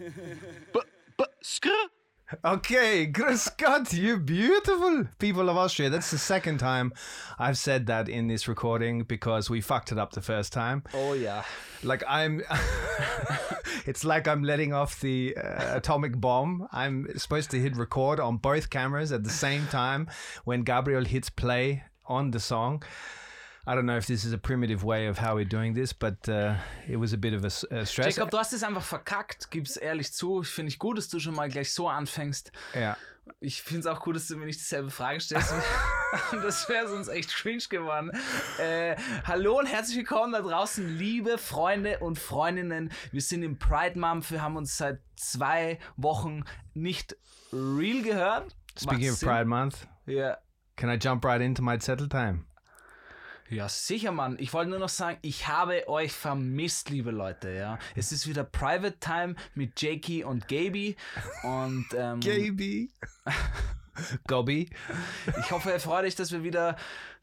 B b skr. Okay, Grüß Gott, you beautiful people of Austria. That's the second time I've said that in this recording because we fucked it up the first time. Oh yeah. Like I'm, it's like I'm letting off the uh, atomic bomb. I'm supposed to hit record on both cameras at the same time when Gabriel hits play on the song. I don't know if this is a primitive way of how we're doing this, but uh, it was a bit of a, a stress. Jacob, du hast es einfach verkackt, gib's ehrlich zu. Finde ich gut, dass du schon mal gleich so anfängst. yeah. Ich finde es auch gut, dass du mir nicht dieselbe Frage stellst. das wäre sonst echt cringe geworden. Äh, hallo und herzlich willkommen da draußen, liebe Freunde und Freundinnen. Wir sind im Pride Month. Wir haben uns seit zwei Wochen nicht real gehört. Speaking Macht of Sinn. Pride Month, Ja. can I jump right into my settle time? Ja, sicher, Mann. Ich wollte nur noch sagen, ich habe euch vermisst, liebe Leute. Ja, es ist wieder Private Time mit Jakey und Gaby und ähm, Gaby. Gobby. ich hoffe, ihr freut euch, dass wir wieder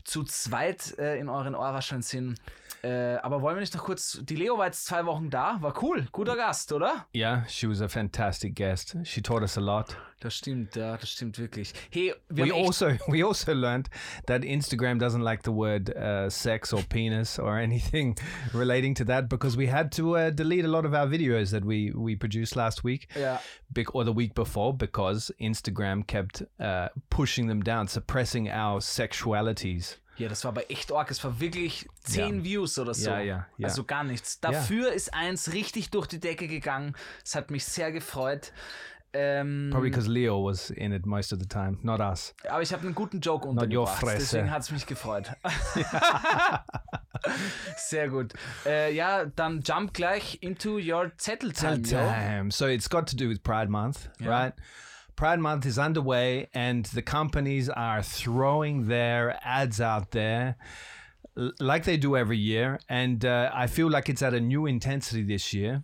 zu zweit äh, in euren Ohrwascheln sind. Äh, aber wollen wir nicht noch kurz? Die Leo war jetzt zwei Wochen da, war cool, guter Gast, oder? Yeah, she was a fantastic guest. She taught us a lot. Das stimmt, ja, das stimmt wirklich. Hey, wir We also we also learned that Instagram doesn't like the word uh, sex or penis or anything relating to that because we had to uh, delete a lot of our videos that we we produced last week, Ja. bec- or the week before, because Instagram kept uh, pushing them down, suppressing our sexualities. Ja, das war aber echt arg. Es war wirklich 10 Ja. Views oder so. Ja, ja, ja. Also gar nichts. Dafür ist eins richtig durch die Decke gegangen. Es hat mich sehr gefreut. Ähm, Probably because Leo was in it most of the time, not us. aber ich habe einen guten Joke untergebracht. Deswegen hat es mich gefreut. sehr gut. Äh, ja, dann jump gleich into your Zettel time. yo. time. So it's got to do with Pride Month, right? Pride Month is underway, and the companies are throwing their ads out there like they do every year. And uh, I feel like it's at a new intensity this year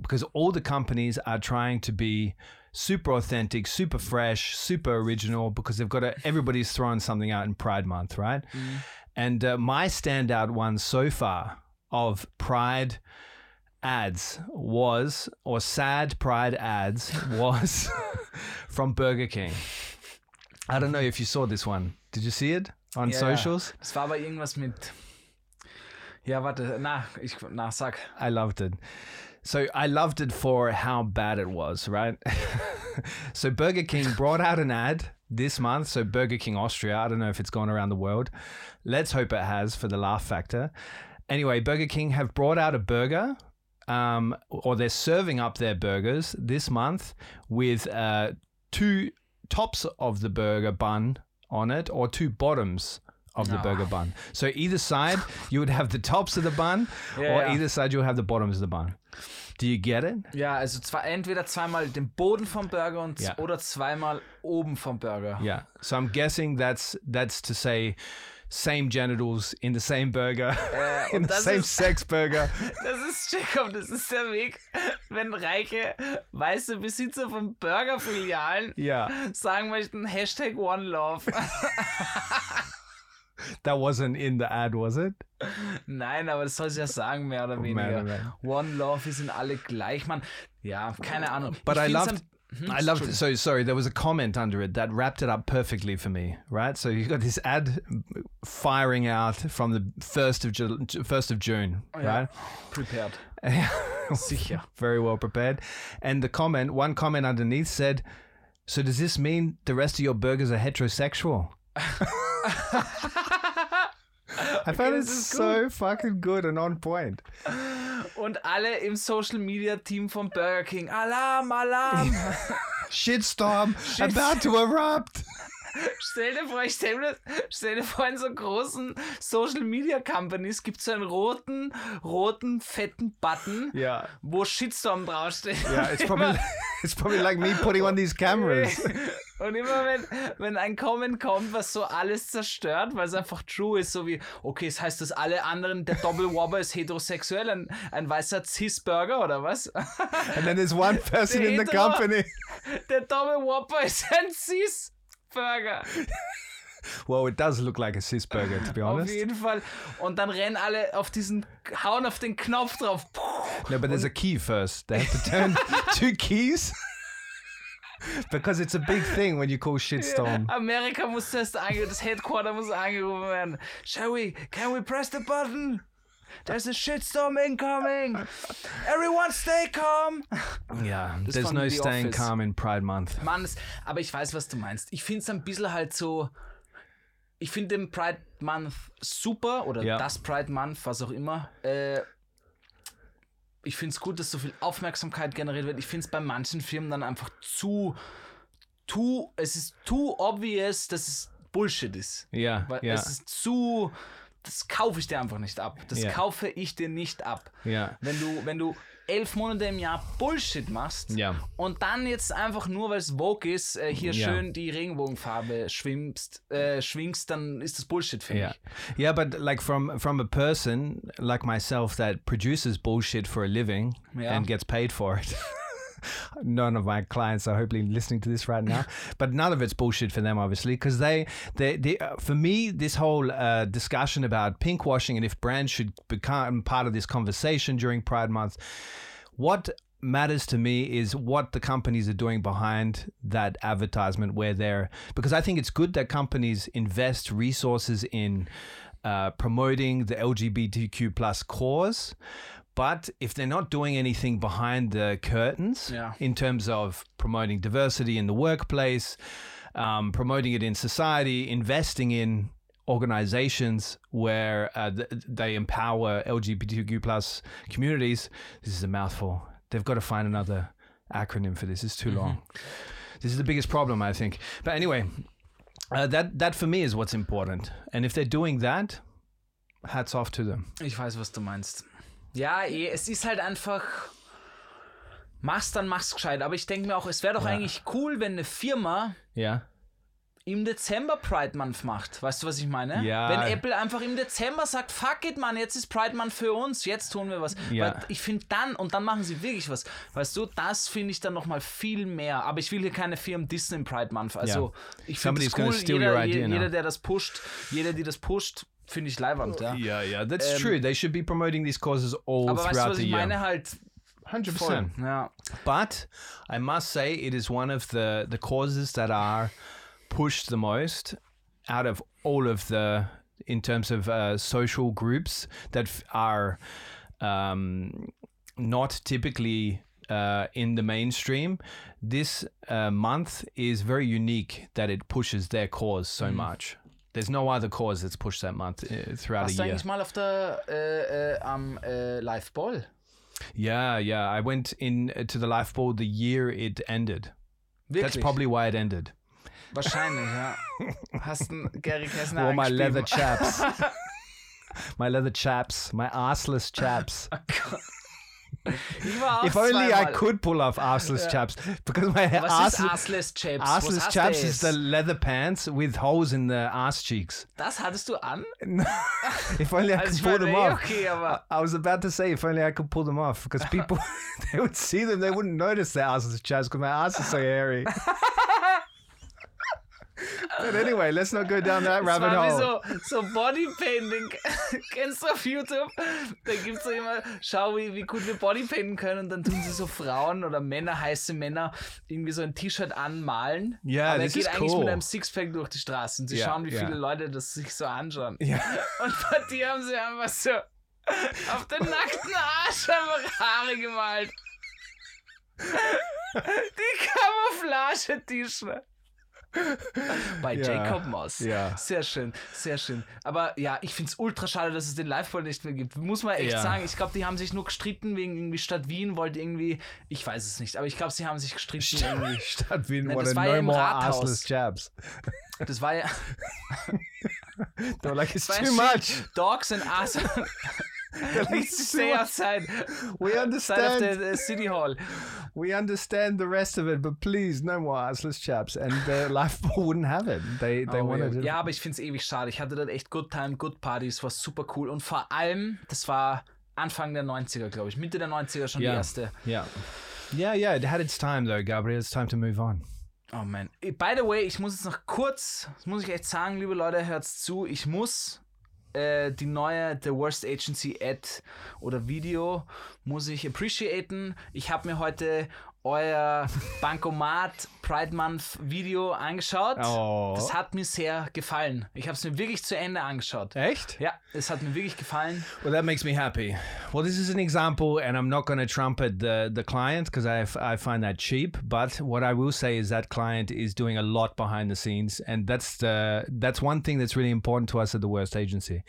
because all the companies are trying to be super authentic, super fresh, super original because they've got to, everybody's throwing something out in Pride Month, right? And uh, my standout one so far of Pride ads was, or sad Pride ads was from Burger King. I don't know if you saw this one. Did you see it on Ja, socials? Ja. Es war aber irgendwas mit. Ja, warte, na, ich, na, sag. I loved it. So I loved it for how bad it was, right? so Burger King brought out an ad this month. So Burger King Austria, I don't know if it's gone around the world. Let's hope it has for the laugh factor. Anyway, Burger King have brought out a burger, um, or they're serving up their burgers this month with uh, two tops of the burger bun on it, or two bottoms of the burger bun. So either side, you would have the tops of the bun, Yeah, or yeah. either side, you'll have the bottoms of the bun. Do you get it? Ja, also zwar entweder zweimal den Boden vom Burger und Ja. oder zweimal oben vom Burger. Yeah. So I'm guessing that's that's to say same genitals in the same burger, in und the same ist- sex burger. Das ist Jacob, das ist der Weg, wenn reiche weiße Besitzer von Burgerfilialen Yeah. sagen möchten, Hashtag One Love. That wasn't in the ad, was it? Nein, aber das soll sie ja sagen, mehr oder weniger. Mehr oder weniger. One Love, wir sind alle gleich, man. Ja, keine Ahnung. But Ich I loved. Am- I loved it. So sorry, there was a comment under it that wrapped it up perfectly for me, right? So you got this ad firing out from the first of Ju- first of June, oh, Ja, right? prepared. Sicher. very well prepared. And the comment, one comment underneath said, "So does this mean the rest of your burgers are heterosexual?" I found it das ist so fucking good and on point. Und alle im Social Media Team von Burger King. Alarm, Alarm! Shitstorm about to erupt. stell dir vor, ich stell mir, stell dir vor, in so großen Social Media Companies gibt es so einen roten, roten, fetten Button, Yeah. wo Shitstorm draufsteht. Yeah, it's probably it's probably like me putting on these cameras. Und immer wenn, wenn ein Comment kommt, was so alles zerstört, weil es einfach true ist, so wie, okay, es heißt, dass alle anderen, der Doppel Whopper ist heterosexuell, ein, ein weißer Cis-Burger oder was? And then there's one person Der in the company. Der Doppel Whopper ist ein Cis-Burger. Well, it does look like a cis burger, to be Auf honest. jeden Fall. Und dann rennen alle auf diesen, hauen auf den Knopf drauf. No, but there's a key first. They have to turn two keys. because it's a big thing when you call shitstorm. Amerika muss zuerst ange, das Headquarter muss angerufen werden. Shall we, can we press the button? There's a shitstorm incoming. Everyone stay calm. Yeah, Das there's no The staying Office. calm in Pride Month. Mann, aber ich weiß, was du meinst. Ich finde es ein bisschen halt so. Ich finde den Pride Month super oder Ja. das Pride Month, was auch immer. Äh, ich finde es gut, dass so viel Aufmerksamkeit generiert wird. Ich finde es bei manchen Firmen dann einfach zu, zu, es ist too obvious, dass es Bullshit ist. Yeah, Weil yeah, es ist zu, das kaufe ich dir einfach nicht ab. Das Ja. kaufe ich dir nicht ab. yeah. Wenn du, wenn du elf Monate im Jahr Bullshit machst Ja. und dann jetzt einfach nur, weil es Vogue ist, äh, hier Ja. schön die Regenbogenfarbe schwimmst, äh, schwingst, dann ist das Bullshit für Yeah, mich. yeah, but like from from a person like myself that produces bullshit for a living and gets paid for it. None of my clients are hopefully listening to this right now, but none of it's bullshit for them, obviously, because they, they, they, uh, for me, this whole uh, discussion about pink washing and if brands should become part of this conversation during Pride Month, what matters to me is what the companies are doing behind that advertisement where they're because i think it's good that companies invest resources in uh, promoting the lgbtq plus cause but if they're not doing anything behind the curtains Yeah. in terms of promoting diversity in the workplace um, promoting it in society investing in organizations where uh, th- they empower LGBTQ plus communities. This is a mouthful. They've got to find another acronym for this. It's too long. This is the biggest problem, I think. But anyway, uh, that that for me is what's important. And if they're doing that, hats off to them. Ich weiß, was du meinst. Ja, eh, es ist halt einfach. Mach's dann, mach's gescheit. Aber ich denke mir auch, es wäre doch eigentlich cool, wenn eine Firma Yeah. im Dezember Pride Month macht. Weißt du, was ich meine? Ja. Wenn Apple einfach im Dezember sagt, fuck it, Mann, jetzt ist Pride Month für uns, jetzt tun wir was. Ja. Weil ich finde dann, und dann machen sie wirklich was. Weißt du, das finde ich dann nochmal viel mehr. Aber ich will hier keine Firmen dissen im Pride Month. Also, ich finde es cool, jeder, your idea je- now. jeder, der das pusht, jeder, die das pusht, finde ich leiwand, ja. Yeah, yeah, that's Um, true. They should be promoting these causes all Aber weißt du, throughout was the ich year. meine? Halt, 100%. voll. Ja. But I must say, it is one of the the causes that are pushed the most out of all of the in terms of uh, social groups that are um, not typically uh, in the mainstream. This uh, month is very unique that it pushes their cause so much. There's no other cause that's pushed that month uh, throughout Warst a du year. eigentlich mal auf der, äh, äh, am äh, Live Ball? Yeah, yeah. I went in uh, to the life ball the year it ended. That's probably why it ended. Wahrscheinlich, ja. Hast du Gary Kessner Wore my leather chaps. my leather chaps. My arseless chaps. Ich war auch if only I could pull off arseless chaps. Because my Was ist Arseless Chaps? arseless Was chaps is the leather pants with holes in the ass cheeks. Das hattest du an? if only I could pull them eh, off. okay, aber I was about to say, if only I could pull them off, because people they would see them, they wouldn't notice the arseless chaps because my ass is so hairy. but anyway, let's not go down that rabbit hole. so, so Bodypainting. Kennst du auf YouTube? Da gibt es so immer, schau, wie, wie gut wir Bodypainten können. Und dann tun sie so Frauen oder Männer, heiße Männer, irgendwie so ein T-Shirt anmalen. Ja, aber er geht eigentlich cool. mit einem Sixpack durch die Straße. Und sie Ja, schauen, wie ja. viele Leute das sich so anschauen. Ja. Und bei dir haben sie einfach so Auf den nackten Arsch einfach Haare gemalt. Die Camouflage-T-Shirt. Bei Ja, Jacob Moss. ja. Sehr schön, sehr schön. Aber ja, ich finde es ultra schade, dass es den Live-Ball nicht mehr gibt. Muss man echt Ja. sagen. Ich glaube, die haben sich nur gestritten wegen irgendwie Stadt Wien, wollte irgendwie, ich weiß es nicht, aber ich glaube, sie haben sich gestritten irgendwie. Statt Wien Nein, das war ja no im more Rathaus. jabs. Das war ja. Like, it's ja too much. Dogs and us. Needs to stay outside. We Outside of understand. the uh, city hall. We understand the rest of it, but please, no more arseless chaps. And the Lifeball wouldn't have it. They they Oh, wanted ja. it. ja, aber ich finde es ewig schade. Ich hatte dort echt Good Time, Good Party. Es war super cool. Und vor allem, das war Anfang der 90er, glaube ich. Mitte der 90er schon Ja. die erste. Yeah. Yeah, yeah. It had its time though, Gabriel. It's time to move on. Oh man. By the way, ich muss jetzt noch kurz, das muss ich echt sagen, liebe Leute, hört's zu. Ich muss äh, die neue The Worst Agency Ad oder Video muss ich appreciaten. Ich habe mir heute euer Bankomat Pride Month Video angeschaut. Oh. Das hat mir sehr gefallen. Ich habe es mir wirklich zu Ende angeschaut. Echt? Ja, es hat mir wirklich gefallen. Well, that makes me happy. Well, this is an example, and I'm not going to trumpet the, the client because I, I find that cheap. But what I will say is that client is doing a lot behind the scenes, and that's the that's one thing that's really important to us at the Worst Agency,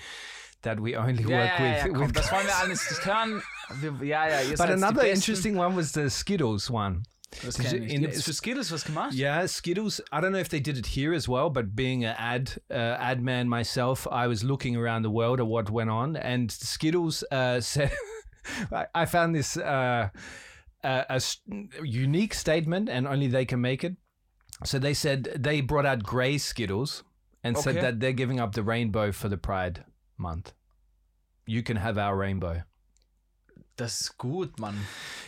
that we only work ja, ja, with. ja, komm, with das wollen wir alles nicht hören. Wir, ja, ja, but another interesting one was the Skittles one. Das Did you- in- Gibt's für Skittles was gemacht? Yeah, Skittles. I don't know if they did it here as well, but being an ad uh, ad man myself, I was looking around the world at what went on, and Skittles uh, said, I, I found this uh, a, a s- unique statement, and only they can make it. So they said they brought out grey Skittles and said that they're giving up the rainbow for the Pride Month. You can have our rainbow. Das ist gut, Mann.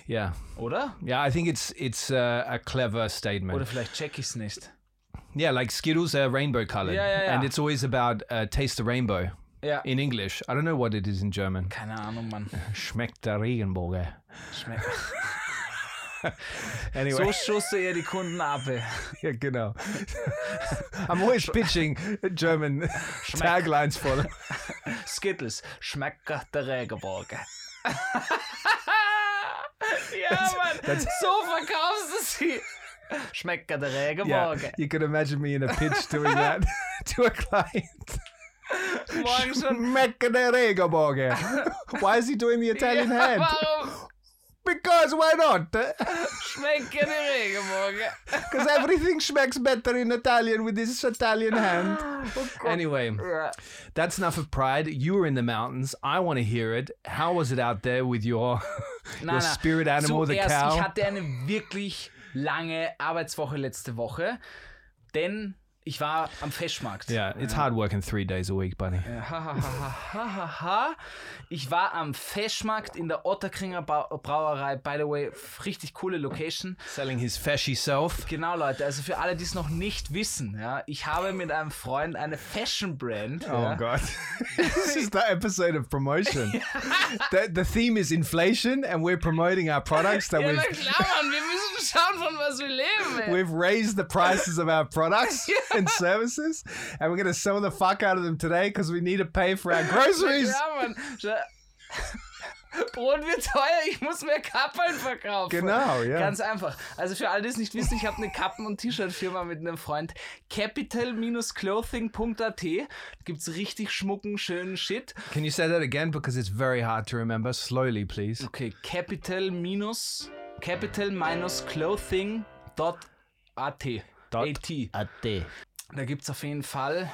Yeah, Oder? yeah. I think it's it's uh, a clever statement. Oder vielleicht check ich's nicht. Yeah, like Skittles are rainbow colored. Yeah, yeah, And yeah. it's always about uh, taste the rainbow Ja. in English. I don't know what it is in German. Keine Ahnung, Mann. Schmeckt der Regenbogen. Schmeckt. Anyway, So schusse ihr die Kunden ab. yeah, genau. I'm always pitching German taglines for them. Skittles. Schmeckt der Regenbogen. ja, Mann. So verkaufst du sie. Schmeckt der Yeah, Regenbogen. you can imagine me in a pitch doing that to a client. Morgen schon. Schmeckt der Regenbogen. Why is he doing the Italian ja, hand? Warum Because why not? schmeckt der Regenbogen? Because everything smacks better in Italian with this Italian hand. Oh, anyway. Ja. That's enough of pride. You were in the mountains. I want to hear it. How was it out there with your your spirit animal, the Zuerst, cow? ich hatte eine wirklich lange Arbeitswoche letzte Woche, denn ich war am Festmarkt. yeah, it's hard working three days a week, buddy. Ha, ha. Ich war am Festmarkt in der Otterkringer Brauerei. By the way, richtig coole Location. Selling his fashy self. Genau, Leute. Also für alle, die es noch nicht wissen, ja, ich habe mit einem Freund eine Fashion Brand. Oh ja, God, this is the episode of promotion. the, the theme is inflation, and we're promoting our products that Ja, we've klar, Mann, wir müssen schauen, von was wir leben. ey. we've raised the prices of our products and services, and we're gonna sell the fuck out of them today because we need to pay for our groceries. Ja, Mann. Brot wird teuer, ich muss mehr Kappeln verkaufen. Genau, ja. Ganz einfach. Also für alle, die es nicht wissen, ich habe eine Kappen- und T-Shirt-Firma mit einem Freund. Capital-Clothing.at gibt's richtig schmucken, schönen Shit. Can you say that again because it's very hard to remember? Slowly, please. Okay, Capital minus Capital minus Clothing.at. AT. Da gibt's auf jeden Fall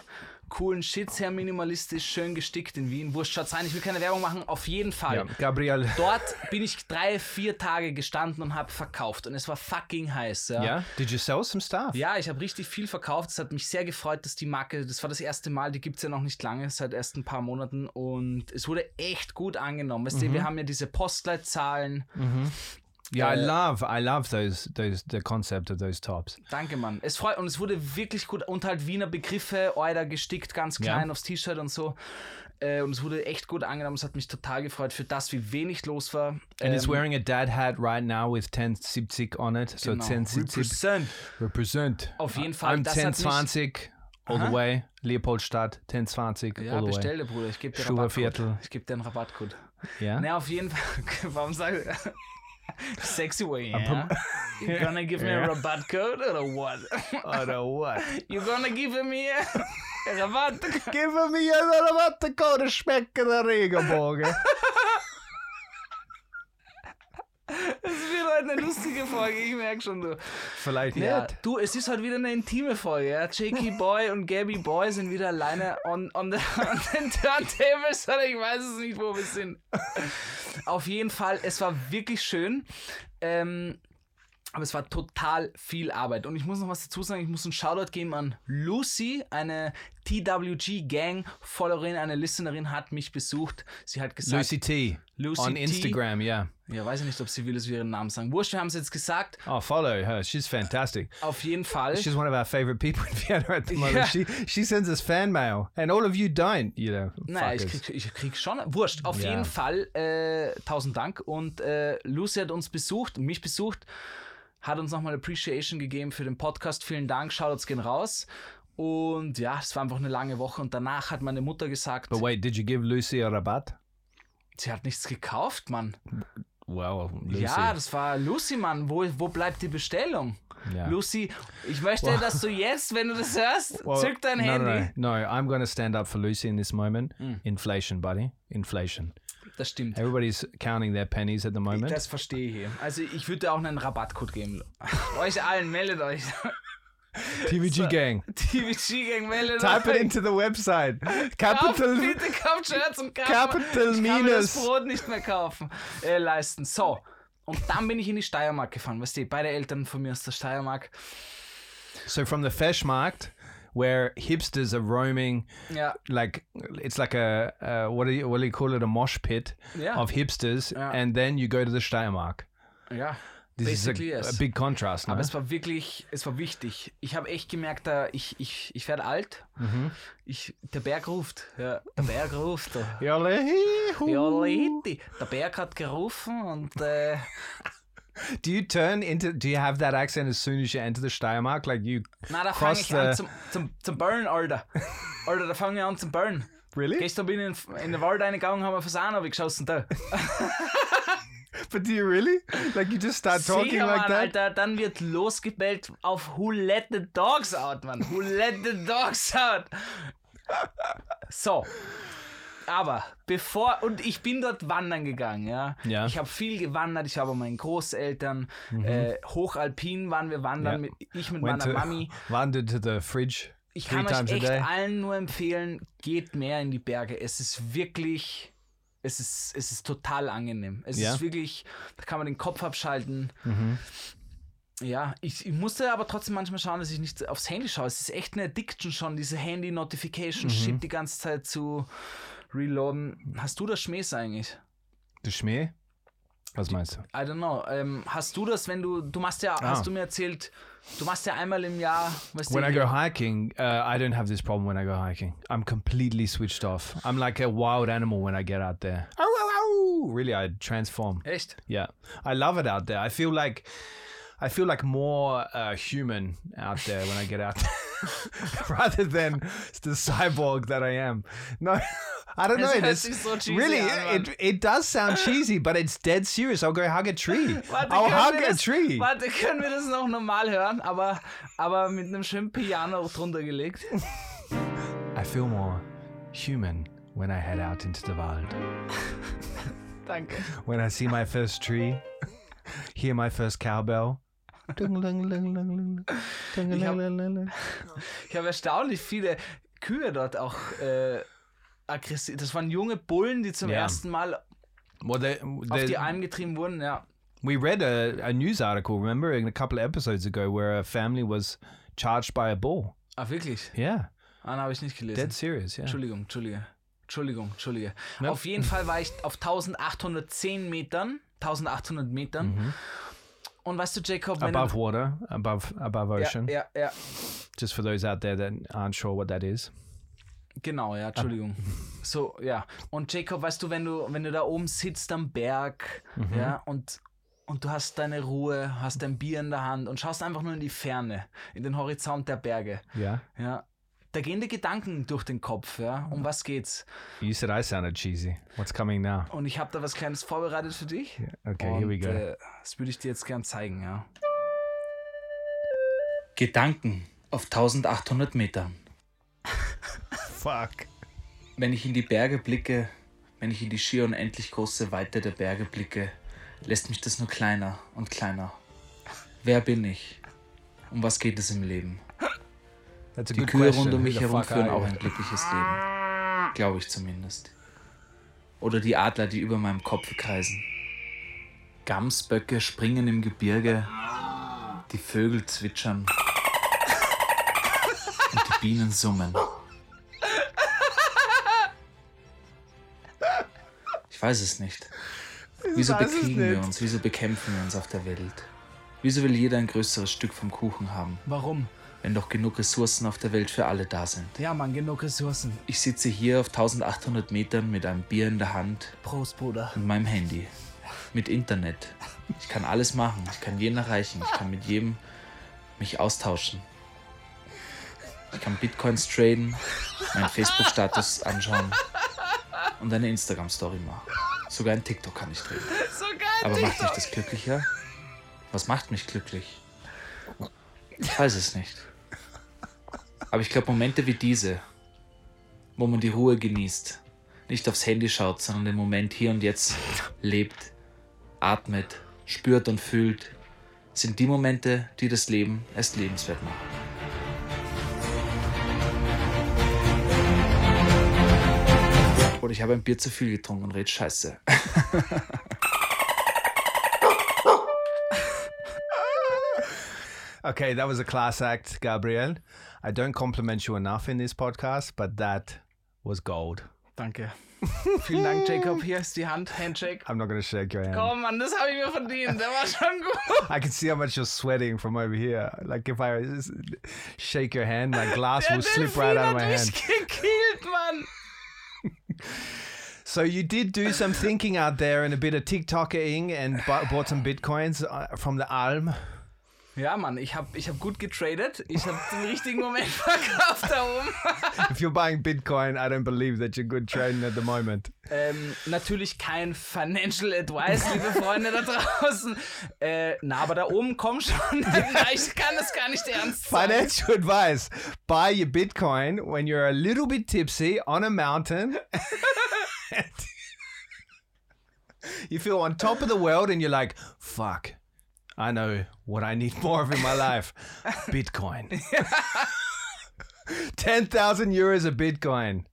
coolen Shit, sehr minimalistisch, schön gestickt in Wien. Wurscht, schaut's rein, ich will keine Werbung machen, auf jeden Fall. Yeah, Gabriel. Dort bin ich drei, vier Tage gestanden und habe verkauft und es war fucking heiß. Ja, Yeah. Did you sell some stuff? ja ich habe richtig viel verkauft. Es hat mich sehr gefreut, dass die Marke, das war das erste Mal, die gibt's ja noch nicht lange, seit erst ein paar Monaten und es wurde echt gut angenommen. Weißt du, wir haben ja diese Postleitzahlen. Yeah, I Uh, love, I love those, those, the concept of those tops. Danke, Mann. Es freut und es wurde wirklich gut und halt Wiener Begriffe, Euder gestickt, ganz klein Ja. aufs T-Shirt und so. Äh, und es wurde echt gut angenommen. Es hat mich total gefreut für das, wie wenig los war. And it's Ähm, wearing a dad hat right now with 1070 on it. So genau. 1070 Represent. represent. Auf jeden Fall, I'm das hat mich- 1020 all the way. Leopoldstadt, 1020, Ja, all the way. bestell dir, Bruder. Ich gebe dir Schuberviertel. Rabattcode. Ich gebe dir einen Rabattcode. Ja? Ne, auf jeden Fall. Warum sag ich. Sexy way, yeah? You gonna give me a Yeah. Rabatt code or what? Oder what? You gonna give me a, Rabatt? Give me a Rabattcode, schmeckt der Regenbogen. Eine lustige Folge, ich merke schon, du. Vielleicht Ja, nicht. du, es ist heute wieder eine intime Folge, ja. Jakey Boy und Gabby Boy sind wieder alleine on, on, the, on den Turntables, oder ich weiß es nicht, wo wir sind. Auf jeden Fall, es war wirklich schön. Ähm, aber es war total viel Arbeit. Und ich muss noch was dazu sagen, ich muss einen Shoutout geben an Lucy, eine TWG-Gang-Followerin, eine Listenerin hat mich besucht. Sie hat gesagt, Lucy T. Lucy on T. Instagram, yeah. ja, weiß ich nicht, ob sie will, dass wir ihren Namen sagen. Wurscht, wir haben es jetzt gesagt. Oh, follow her. She's fantastic. Auf jeden Fall. She's one of our favorite people in Vienna at the moment. Yeah. She she sends us fan mail, and all of you don't. You know, Naja, ich krieg, ich krieg schon. Wurscht, auf Ja. jeden Fall. Äh, tausend Dank. Und äh, Lucy hat uns besucht, mich besucht, hat uns nochmal Appreciation gegeben für den Podcast. Vielen Dank, Shoutouts gehen raus. Und ja, es war einfach eine lange Woche. Und danach hat meine Mutter gesagt, But wait, did you give Lucy a rabat? sie hat nichts gekauft, Mann. Well, Lucy. Ja, das war Lucy, Mann. Wo, wo bleibt die Bestellung? Yeah. Lucy, ich möchte, dass du jetzt, wenn du das hörst, Well, zück dein no, Handy. No, no, no, I'm going to stand up for Lucy in this moment. Mm. Inflation, buddy. Inflation. Das stimmt. Everybody's counting their pennies at the moment. Das verstehe ich. Also ich würde auch einen Rabattcode geben. euch allen, meldet euch. TVG gang. TVG Gang, meldet Type it into the website. Kauft, Capital. bitte kauft Shirts und kauft. Capital ich kann mir das minus. Brot nicht mehr kaufen, äh, leisten. So. Und dann bin ich in die Steiermark gefahren. Weißt du, beide Eltern von mir aus der Steiermark. So from the Feschmarkt, where hipsters are roaming, Ja, like it's like a uh, what do you what do you call it? A mosh pit Yeah. of hipsters, Yeah. and then you go to the Steiermark. ja. This is a, Basically, yes. a big contrast. No? Aber es war wirklich, es war wichtig. Ich habe echt gemerkt, da ich, ich, ich werde alt. Mhm. Ich, der Berg ruft. Ja, der Berg ruft. Ja, Leute, der Berg hat gerufen und äh, Do you turn into? Do you have that accent as soon as you enter the Steiermark? Like you na, da fange cross ich an the zum, zum, zum Burn, Alter. Alter, da fange ich an zum Burn. really? Gestern bin ich in, in den Wald reingegangen, haben wir Fasan geschossen da. But do you really? Like you just start talking Sicher, like Mann, that? Alter, dann wird losgebellt auf Who Let the Dogs Out, Mann. Who Let the Dogs Out. So. Aber bevor, und ich bin dort wandern gegangen, ja. Ja. Ich habe viel gewandert, ich habe meinen Großeltern, äh, hochalpin waren wir wandern, Mhm. Ja. mit, ich mit Went meiner to, Mami. wandered to the fridge Ich three kann euch times a echt allen nur empfehlen, geht mehr in die Berge. Es ist wirklich, es ist, es ist total angenehm. Es Ja. ist wirklich, da kann man den Kopf abschalten. Mhm. Ja, ich, ich musste aber trotzdem manchmal schauen, dass ich nicht aufs Handy schaue. Es ist echt eine Addiction schon, diese Mhm. Handy-Notification-Shit die ganze Zeit zu reloaden. Hast du das Schmähs eigentlich? The Schmäh? Was meinst du? I don't know. Ähm, hast du das, wenn du, du machst ja, hast du mir erzählt, du machst ja einmal im Jahr, weißt When du, I go hiking, uh, I don't have this problem when I go hiking. I'm completely switched off. I'm like a wild animal when I get out there. Ow, ow, ow. Really, I transform. echt? Yeah, I love it out there. I feel like I feel like more uh, human out there when I get out there, rather than the cyborg that I am. No, I don't know. Hört It's, so cheesy really, an, it, it does sound cheesy, but it's dead serious. I'll go hug a tree. Warte, I'll hug a das, tree. Warte, können wir das noch normal hören, aber, aber mit einem schönen Piano drunter gelegt? I feel more human when I head out into the wild. Danke. When I see my first tree, hear my first cowbell. Ich habe erstaunlich viele Kühe dort auch äh, aggressiv. Das waren junge Bullen, die zum Ja. ersten Mal Well, they, auf they, die Alm getrieben wurden. Ja. we read a, a news article, remember, a couple of episodes ago, where a family was charged by a bull. Ah, wirklich? Yeah, Ah, habe ich nicht gelesen. dead serious. Yeah. Entschuldigung, Entschuldige. Entschuldigung, Entschuldige. Ja. Auf jeden Fall war ich auf 1810 Metern, 1800 Metern. Und weißt du, Jacob, wenn. Above water, above above ocean. ja, ja, ja, Just for those out there that aren't sure what that is. genau, ja, Entschuldigung. So, ja. Und Jacob, weißt du, wenn du, wenn du da oben sitzt am Berg, Mhm. ja, und und du hast deine Ruhe, hast dein Bier in der Hand und schaust einfach nur in die Ferne, in den Horizont der Berge. Yeah. Ja. Da gehen die Gedanken durch den Kopf, ja. Um was geht's? You said I sounded cheesy. What's coming now? Und ich habe da was Kleines vorbereitet für dich. Okay, Und, here we go. Äh, das würde ich dir jetzt gern zeigen, ja. Gedanken auf 1800 Metern. Fuck. Wenn ich in die Berge blicke, wenn ich in die schier unendlich große Weite der Berge blicke, lässt mich das nur kleiner und kleiner. Wer bin ich? Um was geht es im Leben? Die Kühe question. rund um mich herum führen auch ein glückliches Leben. Glaube ich zumindest. Oder die Adler, die über meinem Kopf kreisen. Gamsböcke springen im Gebirge. Die Vögel zwitschern. Und die Bienen summen. Ich weiß es nicht. Wieso bekriegen wir uns? Wieso bekämpfen wir uns auf der Welt? Wieso will jeder ein größeres Stück vom Kuchen haben, Warum? Wenn doch genug Ressourcen auf der Welt für alle da sind? Ja, Mann, genug Ressourcen. Ich sitze hier auf 1800 Metern mit einem Bier in der Hand Prost, Bruder. und meinem Handy. Mit Internet. Ich kann alles machen. Ich kann jeden erreichen. Ich kann mit jedem mich austauschen. Ich kann Bitcoins traden, meinen Facebook-Status anschauen und eine Instagram-Story machen. Sogar ein TikTok kann ich drehen. So geil, Aber macht mich das glücklicher? Was macht mich glücklich? Ich weiß es nicht. Aber ich glaube, Momente wie diese, wo man die Ruhe genießt, nicht aufs Handy schaut, sondern den Moment hier und jetzt lebt, atmet, spürt und fühlt, sind die Momente, die das Leben erst lebenswert machen. Oder ich habe ein Bier zu viel getrunken und red Scheiße. Okay, that was a class act, Gabriel. I don't compliment you enough in this podcast, but that was gold. Danke. Vielen Dank, Jacob. Hier ist die Hand. Handshake. I'm not going to shake your hand. Komm, Mann, das habe ich mir verdient. Der war schon gut. I can see how much you're sweating from over here. Like if I shake your hand, my glass Der will slip right out of my hand. gekillt, Mann. So you did do some thinking out there and a bit of TikToking and bought some bitcoins uh, from the Alm. Ja, Mann, ich habe ich hab gut getradet. Ich habe den richtigen Moment verkauft da oben. If you're buying Bitcoin, I don't believe that you're good trading at the moment. Ähm, natürlich kein Financial Advice, liebe Freunde da draußen. Äh, na, aber da oben komm schon. Ich kann das gar nicht ernst sein. Financial advice: Buy your Bitcoin when you're a little bit tipsy on a mountain. you feel on top of the world, and you're like, "Fuck." I know what I need more of in my life Bitcoin. 10,000 euros a Bitcoin.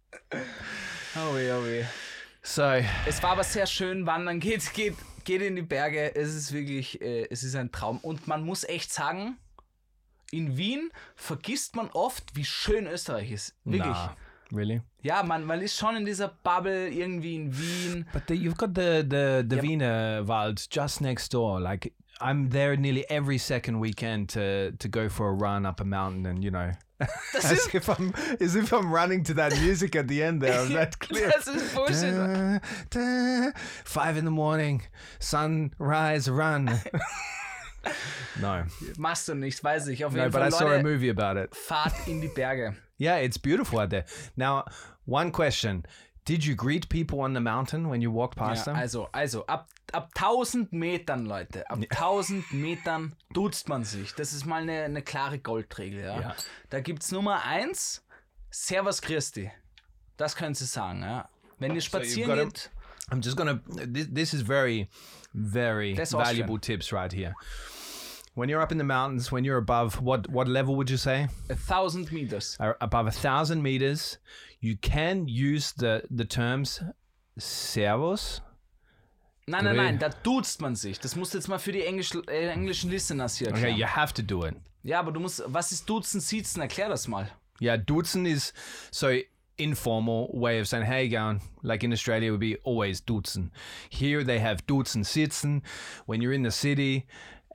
Oh weh, oh weh. So, Es war aber sehr schön wandern. Geht, geht, geht in die Berge. Es ist wirklich, äh, es ist ein Traum. Und man muss echt sagen, in Wien vergisst man oft, wie schön Österreich ist. Wirklich. nah, really? Ja, man, man ist schon in dieser Bubble irgendwie in Wien. But the, you've got the the the Wiener Wald just next door. Like I'm there nearly every second weekend to to go for a run up a mountain, and you know, as if I'm as if I'm running to that music at the end there of that clip. Ist Da, da, five in the morning, sunrise, run. no, Machst du nicht, weiß ich. Auf no, jeden but I Fall, saw a movie about it. Fahrt in die Berge. Yeah, it's beautiful out there. Now, one question: Did you greet people on the mountain when you walked past Ja, them? also, also ab, ab 1000 Metern, Leute, ab 1000 Metern duzt man sich. Das ist mal eine, eine klare Goldregel. Ja? Ja. Da gibt es Nummer eins, Servus Christi. Das können Sie sagen. Ja? Wenn ihr spazieren gotta- geht, I'm just gonna. This, this is very, very valuable tips right here. When you're up in the mountains, when you're above what what level would you say? a 1000 meters. Uh, Above a thousand meters, you can use the the terms servus. Nein, nein, nein, da duzt man sich. Das musst du jetzt mal für die Englisch, äh, englischen Listeners hier Okay, you have to do it. Ja, aber du musst, was ist duzen, siezen? Erklär das mal. Ja, dutzen is so informal way of saying hey going like in Australia would be always dutzen. Here they have dutzen sitzen when you're in the city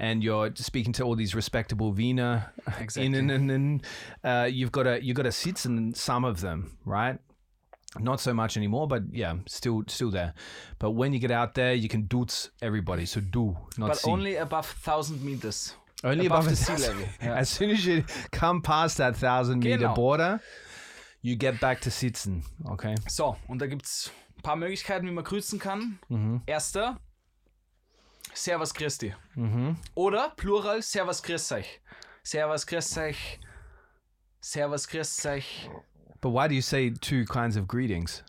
and you're speaking to all these respectable Wiener Exactly. in and, and, and uh, you've got to you've got to sitzen in some of them, right? Not so much anymore, but yeah, still still there. But when you get out there, you can dutz everybody. So do not But see. only above 1000 meters. Only above above, the sea level, yeah. As soon as you come past that thousand meter Genau. border, you get back to sitzen. Okay. So, und da gibt es ein paar Möglichkeiten, wie man grüßen kann. Erster, Servus Christi. Oder Plural, Servus Grüß euch. Servus Grüß euch. Servus Grüß euch. But why do you say two kinds of greetings?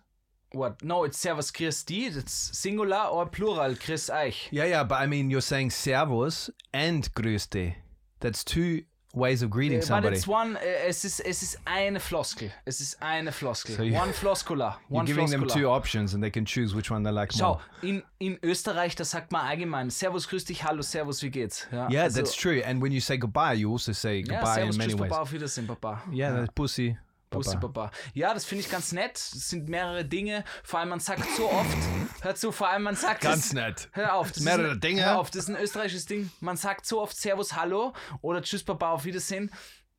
What? No, it's Servus Christi. That's singular or plural, Grüß euch. Yeah, yeah, but I mean, you're saying servus and grüß dich. That's two ways of greeting But somebody. it's one, eh, es ist, es ist eine Floskel. Es ist eine Floskel. So you- one Floskula. You're One giving them two options and they can choose which one they like Schau, more. in, in Österreich, da sagt man allgemein Servus, grüß dich, hallo, Servus, wie geht's? Ja, Yeah, also- that's true. And when you say goodbye, you also say goodbye Servus, in many tschüss, ways. Papa, auf Wiedersehen, Papa. Yeah, that's pussy. Bussi. Papa. Ja, das finde ich ganz nett. Es sind mehrere Dinge. Vor allem, man sagt so oft, hör zu, vor allem, man sagt Ganz es- nett. Hör auf. Das Mehrere ein, Dinge. Hör auf, das ist ein österreichisches Ding. Man sagt so oft Servus, Hallo oder Tschüss, Papa, auf Wiedersehen.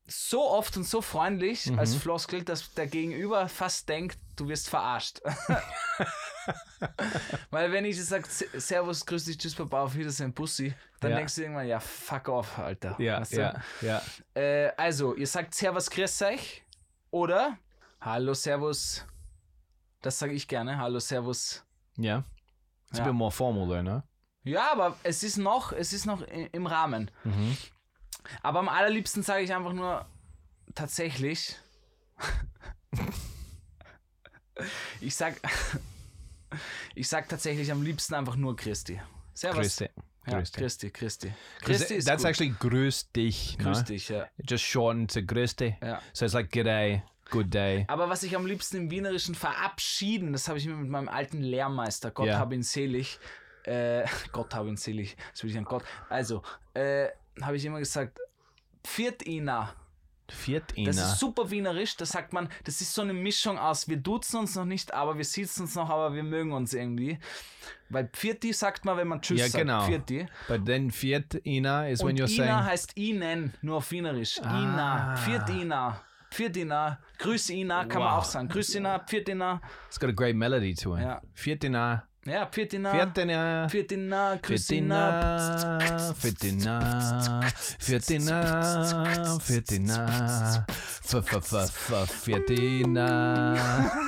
So oft und so freundlich Mhm. als Floskel, dass der Gegenüber fast denkt, du wirst verarscht. Weil wenn ich sage, Servus, grüß dich, Tschüss, Papa, auf Wiedersehen, Bussi, dann Ja. denkst du irgendwann, ja, fuck off, Alter. Yeah, Weißt du? yeah, yeah. Äh, also, ihr sagt Servus, grüß euch oder Hallo, Servus. Das sage ich gerne. Hallo, Servus. Yeah. It's a Ja. bit more formal no? Ja, aber es ist noch, es ist noch im Rahmen. Aber am allerliebsten sage ich einfach nur tatsächlich. ich sag, ich sag tatsächlich am liebsten einfach nur Christi. Servus. Christi. Ja, Christi. Christi, Christi. 'Cause Christi ist that's gut. actually grüß dich, no? Grüß dich, ja. Just shortened to grüß dich. ja. So it's like g'day, good day. Aber was ich am liebsten im Wienerischen verabschieden, das habe ich mir mit meinem alten Lehrmeister, Gott Ja. hab ihn selig, äh, Gott hab ihn selig, das will ich an Gott, also, äh, habe ich immer gesagt, Pfiat Ina. Viert Das Ina. ist super wienerisch, da sagt man, das ist so eine Mischung aus, wir duzen uns noch nicht, aber wir sitzen uns noch, aber wir mögen uns irgendwie. Weil Pfirti sagt man, wenn man Tschüss Ja, genau. sagt, Pfirti. But then viert Ina is when Und you're Ina saying heißt Ihnen, nur auf Wienerisch. Ina, Ah. Ina, Pfiat Ina, Grüß Ina, kann man Wow. auch sagen. Grüß Ina, Pfiat Ina. it's got a great melody to it. Ja. Viert Ina. Ja, Pirtina. Pirtina. Pirtina. Christina. Pirtina. Pirtina. Pirtina. Pirtina.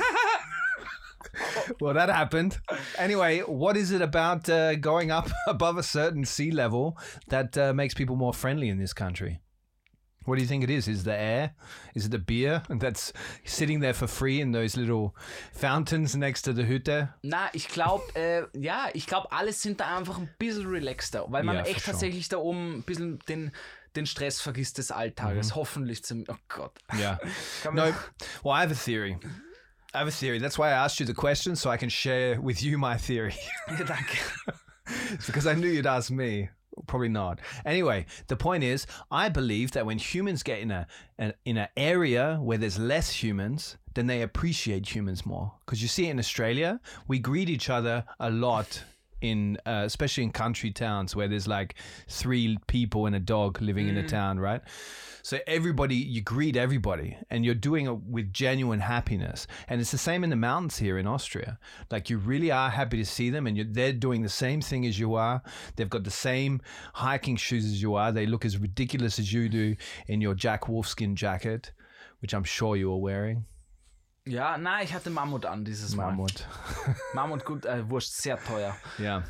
Well, that happened. Anyway, what is it about uh, going up above a certain sea level that uh, makes people more friendly in this country? What do you think it is? Is the air? Is it the beer that's sitting there for free in those little fountains next to the Hütte? Na, ich glaube, äh, ja, ich glaube, alle sind da einfach ein bisschen relaxter, weil man Ja, echt sure. tatsächlich da oben ein bisschen den, den Stress vergisst des Alltages. Mhm. Hoffentlich zum. Oh Gott. Yeah. Kann No. Well, I have a theory. I have a theory. That's why I asked you the question so I can share with you my theory. Ja, danke. It's because I knew you'd ask me. Probably not. Anyway, the point is, I believe that when humans get in a an, in an area where there's less humans, then they appreciate humans more. Because you see, in Australia, we greet each other a lot. In uh, especially in country towns where there's like three people and a dog living in a town, right? So everybody, you greet everybody, and you're doing it with genuine happiness. And it's the same in the mountains here in Austria. Like you really are happy to see them, and you're, they're doing the same thing as you are. They've got the same hiking shoes as you are. They look as ridiculous as you do in your Jack Wolfskin jacket, which I'm sure you are wearing. Ja, na, ich hatte Mammut an dieses Mal. Mammut. Mammut, gut, äh, wurscht, sehr teuer. Yeah.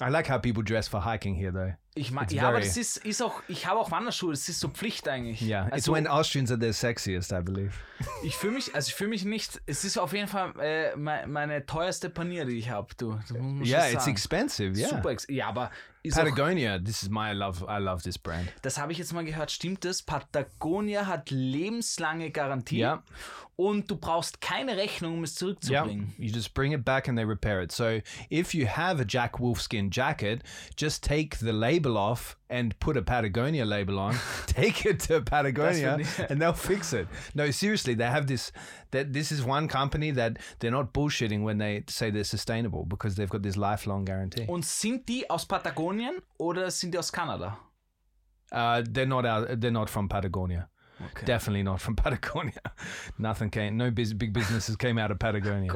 I like how people dress for hiking here, though. Ich It's ja, aber das ist, ist auch, ich habe auch Wanderschuhe, das ist so Pflicht eigentlich. Yeah, it's also, when Austrians are their sexiest, I believe. ich fühle mich, also ich fühle mich nicht, es ist auf jeden Fall äh, me- meine teuerste Panier, die ich habe, du. Man Yeah, it's expensive. Yeah. Super, ja, aber ist auch, Patagonia. This is my love. I love this brand. das habe ich jetzt mal gehört, stimmt das? Patagonia hat lebenslange Garantie Ja. und du brauchst keine Rechnung, um es Yeah, zurückzubringen. you just bring it back and they repair it. So if you have a Jack Wolfskin jacket, just take the label off and put a Patagonia label on. take it to Patagonia That's what- and they'll fix it. No, seriously, they have this. That this is one company that they're not bullshitting when they say they're sustainable because they've got this lifelong guarantee. Und sind die aus Patagonien oder sind die aus Kanada? Uh, they're not out. They're not from Patagonia. Okay. Definitely not from Patagonia. Nothing came. No big businesses came out of Patagonia.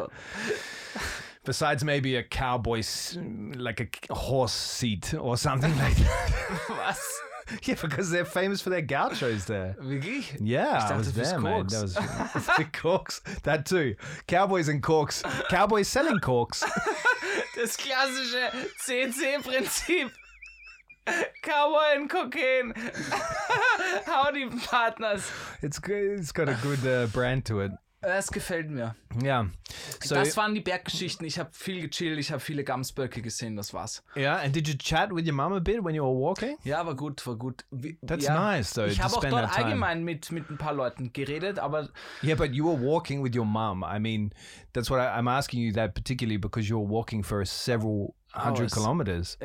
Besides maybe a cowboy, like a horse seat or something like that. Was? Yeah, because they're famous for their gauchos there. Wirklich? Yeah, I was there, man. That was the corks. That too. Cowboys and corks. Cowboys selling corks. Das klassische CC-Prinzip. Cowboy and Cocaine. Howdy, Partners. It's good. It's got a good uh, brand to it. Das gefällt mir. Yeah. So das waren die Berggeschichten. Ich habe viel gechillt, ich habe viele Gamsböcke gesehen, das war's. yeah, and did you chat with your mom a bit when you were walking? Ja, war gut, war gut. Wie, That's ja, nice, though, Ich habe auch dort allgemein mit, mit ein paar Leuten geredet, aber Yeah, but you were walking with your mom. I mean, that's what I, I'm asking you that particularly because you're walking for several oh, hundred Hours. kilometers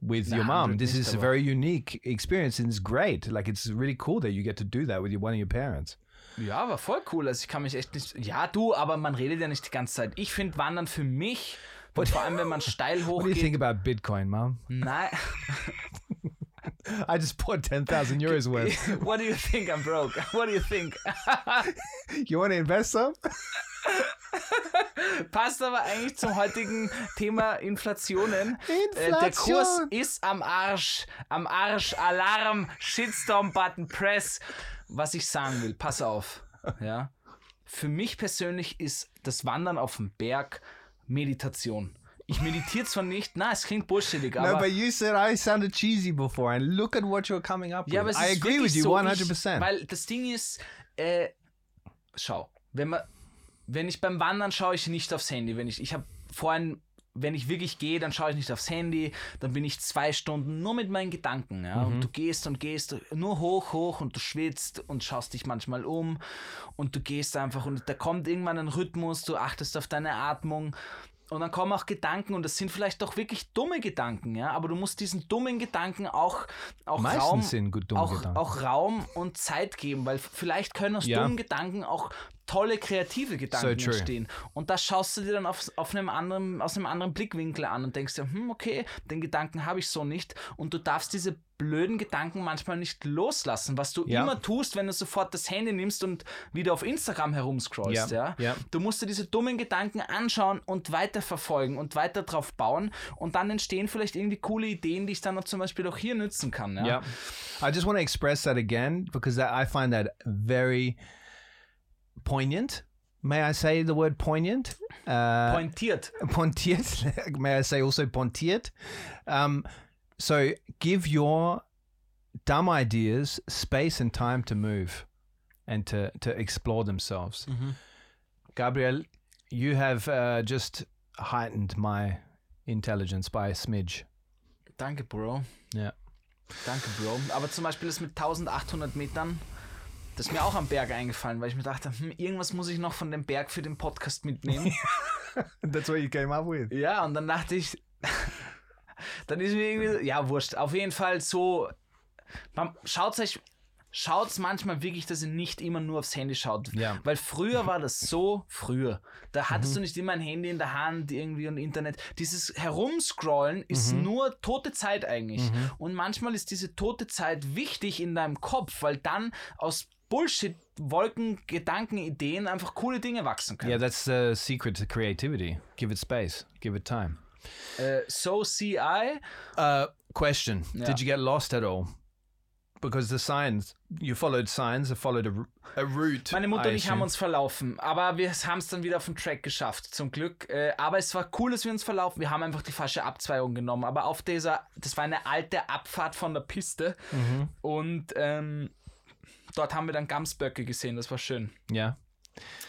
with your mom. This is a very unique experience and it's great. Like it's really cool that you get to do that with your, one of your parents. Ja, war voll cool. Also ich kann mich echt nicht. Ja, du, aber man redet ja nicht die ganze Zeit. Ich finde Wandern für mich, und vor allem wenn man steil What do you think hochgeht. about Bitcoin, mum? Nein. I just bought 10,000 euros worth. What do you think? I'm broke. What do you think? You want to invest some? Passt aber eigentlich zum heutigen Thema Inflationen. Äh, der Inflation. Kurs ist am Arsch. Am Arsch. Alarm. Shitstorm-Button. Press. Was ich sagen will, pass auf. Ja. Für mich persönlich ist das Wandern auf dem Berg Meditation. Ich meditiere zwar nicht, na, es klingt bullshittig, No, aber. but you said I sounded cheesy before, and look at what you're coming up ja, with. I agree with you so, 100%. Ich, weil das Ding ist, äh, schau, wenn man, wenn ich beim Wandern schaue ich nicht aufs Handy. Wenn ich, ich habe vorhin, wenn ich wirklich gehe, dann schaue ich nicht aufs Handy. Dann bin ich zwei Stunden nur mit meinen Gedanken. Ja? Mhm. Und du gehst und gehst nur hoch, hoch und du schwitzt und schaust dich manchmal um und du gehst einfach und da kommt irgendwann ein Rhythmus. Du achtest auf deine Atmung. Und dann kommen auch Gedanken und das sind vielleicht doch wirklich dumme Gedanken, ja, aber du musst diesen dummen Gedanken auch, auch Meistens Raum, sind dumme auch, Gedanken. auch Raum und Zeit geben, weil vielleicht können aus Ja. dummen Gedanken auch tolle kreative Gedanken So entstehen. Und das schaust du dir dann auf, auf einem anderen, aus einem anderen Blickwinkel an und denkst dir, hm, okay, den Gedanken habe ich so nicht. Und du darfst diese blöden Gedanken manchmal nicht loslassen, was du Ja. immer tust, wenn du sofort das Handy nimmst und wieder auf Instagram herumscrollst. Ja, Ja? ja. Du musst dir diese dummen Gedanken anschauen und weiterverfolgen und weiter drauf bauen. Und dann entstehen vielleicht irgendwie coole Ideen, die ich dann zum Beispiel auch hier nützen kann. Ja? Yeah. I just want to express that again because that, I find that very poignant. May I say the word poignant? Uh, Pointiert. pontiert. May I say also pontiert? Um, so give your dumb ideas space and time to move and to, to explore themselves. Gabriel, you have uh, just heightened my intelligence by a smidge. Danke, Bro. Yeah. Danke, Bro. Aber zum Beispiel das mit 1800 Metern, das ist mir auch am Berg eingefallen, weil ich mir dachte, hm, irgendwas muss ich noch von dem Berg für den Podcast mitnehmen. That's what you came up with. ja, und dann dachte ich, dann ist mir irgendwie, ja, wurscht. Auf jeden Fall so, man, schaut euch, schaut manchmal wirklich, dass ihr nicht immer nur aufs Handy schaut. Ja. Weil früher war das so, früher, da hattest du nicht immer ein Handy in der Hand irgendwie und Internet. Dieses Herumscrollen ist nur tote Zeit eigentlich. Und manchmal ist diese tote Zeit wichtig in deinem Kopf, weil dann aus Bullshit, Wolken, Gedanken, Ideen einfach coole Dinge wachsen können. Yeah, that's the secret to creativity. Give it space, give it time. Äh, so see I. Uh, question Yeah. Did you get lost at all? Because the signs, you followed signs, you followed a, a route. Meine Mutter I und ich haben uns verlaufen, aber wir haben es dann wieder auf den Track geschafft, zum Glück. Äh, aber es war cool, dass wir uns verlaufen. Wir haben einfach die falsche Abzweigung genommen. Aber auf dieser, das war eine alte Abfahrt von der Piste. Mhm. Und ähm, dort haben wir dann Gamsböcke gesehen, das war schön. Yeah,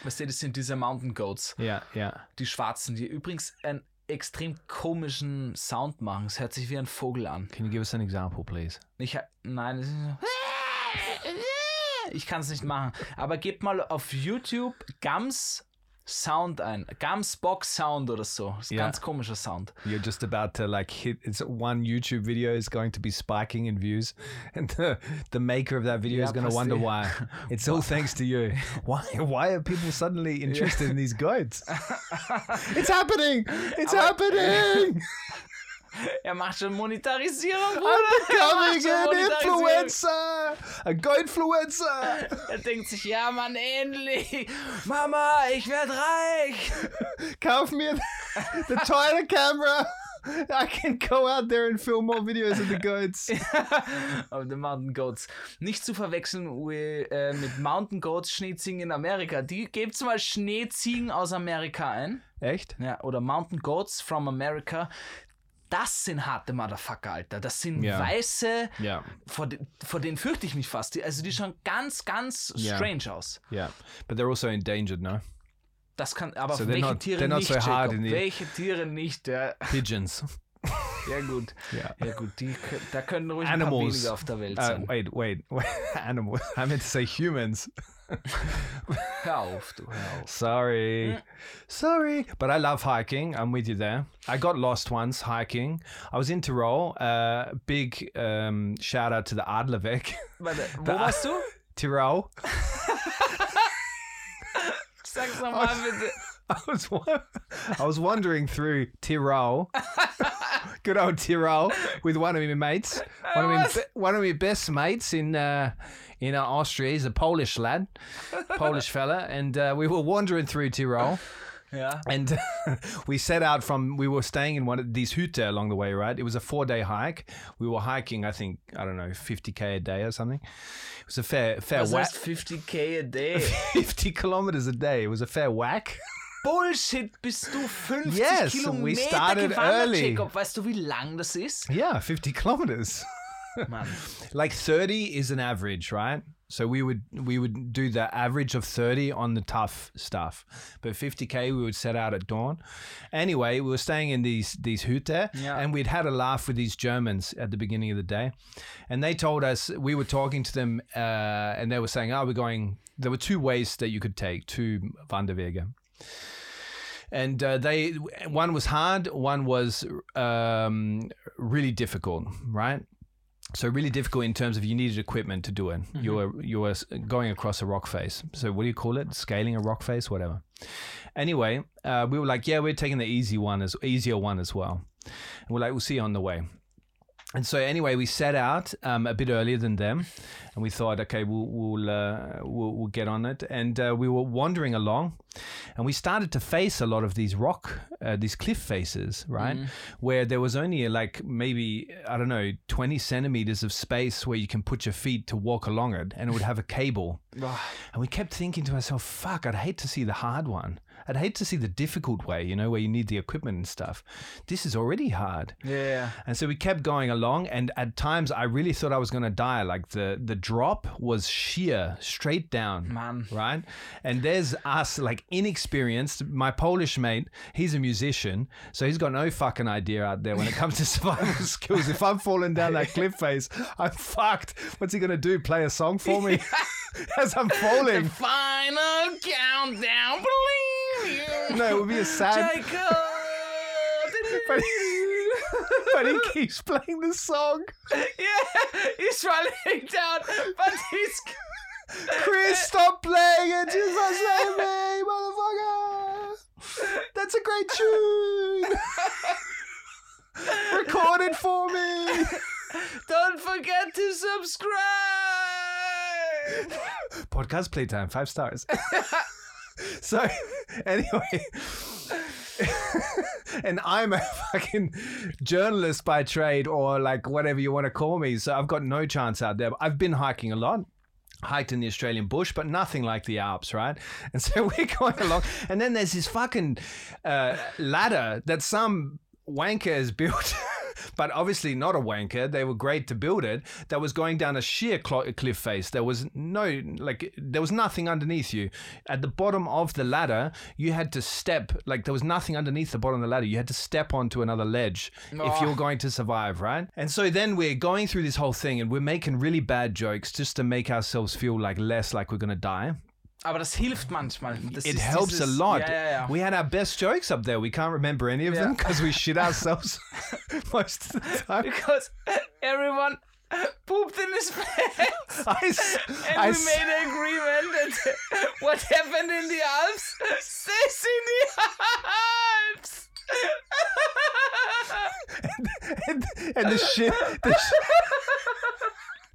Weißt du, das sind diese Mountain Goats, yeah, yeah. die schwarzen, die übrigens einen extrem komischen Sound machen. Es hört sich wie ein Vogel an. Can you give us an example, please? Ich, nein, das ist so. Ich kann es nicht machen. Aber gebt mal auf YouTube Gams Sound ein. Gams Box Sound oder so. Das ist Ja. ganz komischer Sound. You're just about to like hit. It's one YouTube video is going to be spiking in views, and the the maker of that video Yeah, is going to wonder why. It's all thanks to you. Why? Why are people suddenly interested in these goats? it's happening! It's happening! Er macht schon Monetarisierung, Bruder. Er becoming an influencer, a goatfluencer. Er denkt sich, ja Mann, endlich. Mama, ich werde reich. Kauf mir the China camera. I can go out there and film more videos of the goats. Aber die Mountain Goats. Nicht zu verwechseln ui- äh, mit Mountain Goats, Schneeziegen in Amerika. Die gebt mal Schneeziegen aus Amerika ein. Echt? Ja, oder Mountain Goats from America. Das sind harte Motherfucker, Alter. Das sind Ja. weiße, Yeah, vor, de, vor denen fürchte ich mich fast. Die, also die schauen ganz, ganz Ja. strange aus. yeah. But they're also endangered, no? Das kann, aber So welche not- Tiere nicht, so Jacob? Welche Tiere nicht? Ja, Pigeons. ja gut. Yeah. Ja gut, die, da können ruhig ein paar Animals. weniger auf der Welt Uh, sein. wait, wait, wait. Animals. I meant to say humans. Hör auf, du, hör auf. Sorry. Sorry. But I love hiking. I'm with you there. I got lost once hiking. I was in Tyrol. Uh, big um, shout out to the Adlerweg. Warte, wo warst du? Tyrol. Sag's nochmal bitte. I was I was wandering through Tyrol, good old Tyrol, with one of my mates, one of my one of my best mates in uh, in uh, Austria. He's a Polish lad, Polish fella, and uh, we were wandering through Tyrol. Ja. And we set out from, we were staying in one of these Hütte along the way, right? It was a four day hike. We were hiking, I think, I don't know, 50K a day or something. It was a fair, fair Was whack. 50k a day? 50 kilometers a day. It was a fair whack. Bullshit, bist du 50 Yes, we Kilometer early. Jacob? Weißt du, wie lang das ist? Yeah, 50 kilometers. Man. Like 30 is an average, right? So we would we would do the average of 30 on the tough stuff. But 50k we would set out at dawn. Anyway, we were staying in these these Hütte Yeah. and we'd had a laugh with these Germans at the beginning of the day. And they told us we were talking to them uh, and they were saying, "Oh, we're going there were two ways that you could take to Wanderwege." And uh, they one was hard one was um, really difficult right? So really difficult in terms of you needed equipment to do it. You were you were going across a rock face. So what do you call it? Scaling a rock face? Whatever. Anyway uh, we were like yeah we're taking the easy one as easier one as well. And we're like we'll see you on the way and so anyway, we set out um, a bit earlier than them, and we thought, okay, we'll we'll uh, we'll, we'll get on it. And uh, we were wandering along, and we started to face a lot of these rock, uh, these cliff faces, right, where there was only like maybe I don't know, twenty centimeters of space where you can put your feet to walk along it, and it would have a cable. And we kept thinking to ourselves, fuck, I'd hate to see the hard one. I'd hate to see the difficult way, you know, where you need the equipment and stuff. This is already hard. Yeah. And so we kept going along, and at times I really thought I was going to die. Like the the drop was sheer, straight down, Man. right? And there's us, like inexperienced. My Polish mate, he's a musician, so he's got no fucking idea out there when it comes to survival skills. If I'm falling down that cliff face, I'm fucked. What's he going to do? Play a song for me as I'm falling? Final countdown, you. No, it would be a sad. Jacob. But he, but he keeps playing the song. yeah, he's running down, but he's. Chris, stop playing it. Jesus save me, motherfucker. That's a great tune. Record it for me. Don't forget to subscribe. Podcast playtime, five stars. so, anyway. and I'm a fucking journalist by trade or like whatever you want to call me. So I've got no chance out there. I've been hiking a lot. Hiked in the Australian bush, but nothing like the Alps, right? And so we're going along, and then there's this fucking uh, ladder that some wanker has built, but obviously not a wanker. They were great to build it. That was going down a sheer cl- cliff face. There was no like there was nothing underneath you. At the bottom of the ladder, you had to step like there was nothing underneath the bottom of the ladder. You had to step onto another ledge if you were ah. going to survive, right? And so then we're going through this whole thing and we're making really bad jokes just to make ourselves feel like less like we're gonna die. Aber das hilft manchmal. Das It helps a lot. Ja, ja, ja. We had our best jokes up there. We can't remember any of them because we shit ourselves most of the time. Because everyone pooped in his pants. I, And I we made an agreement that what happened in the Alps stays in the Alps. and, and the shit. The sh-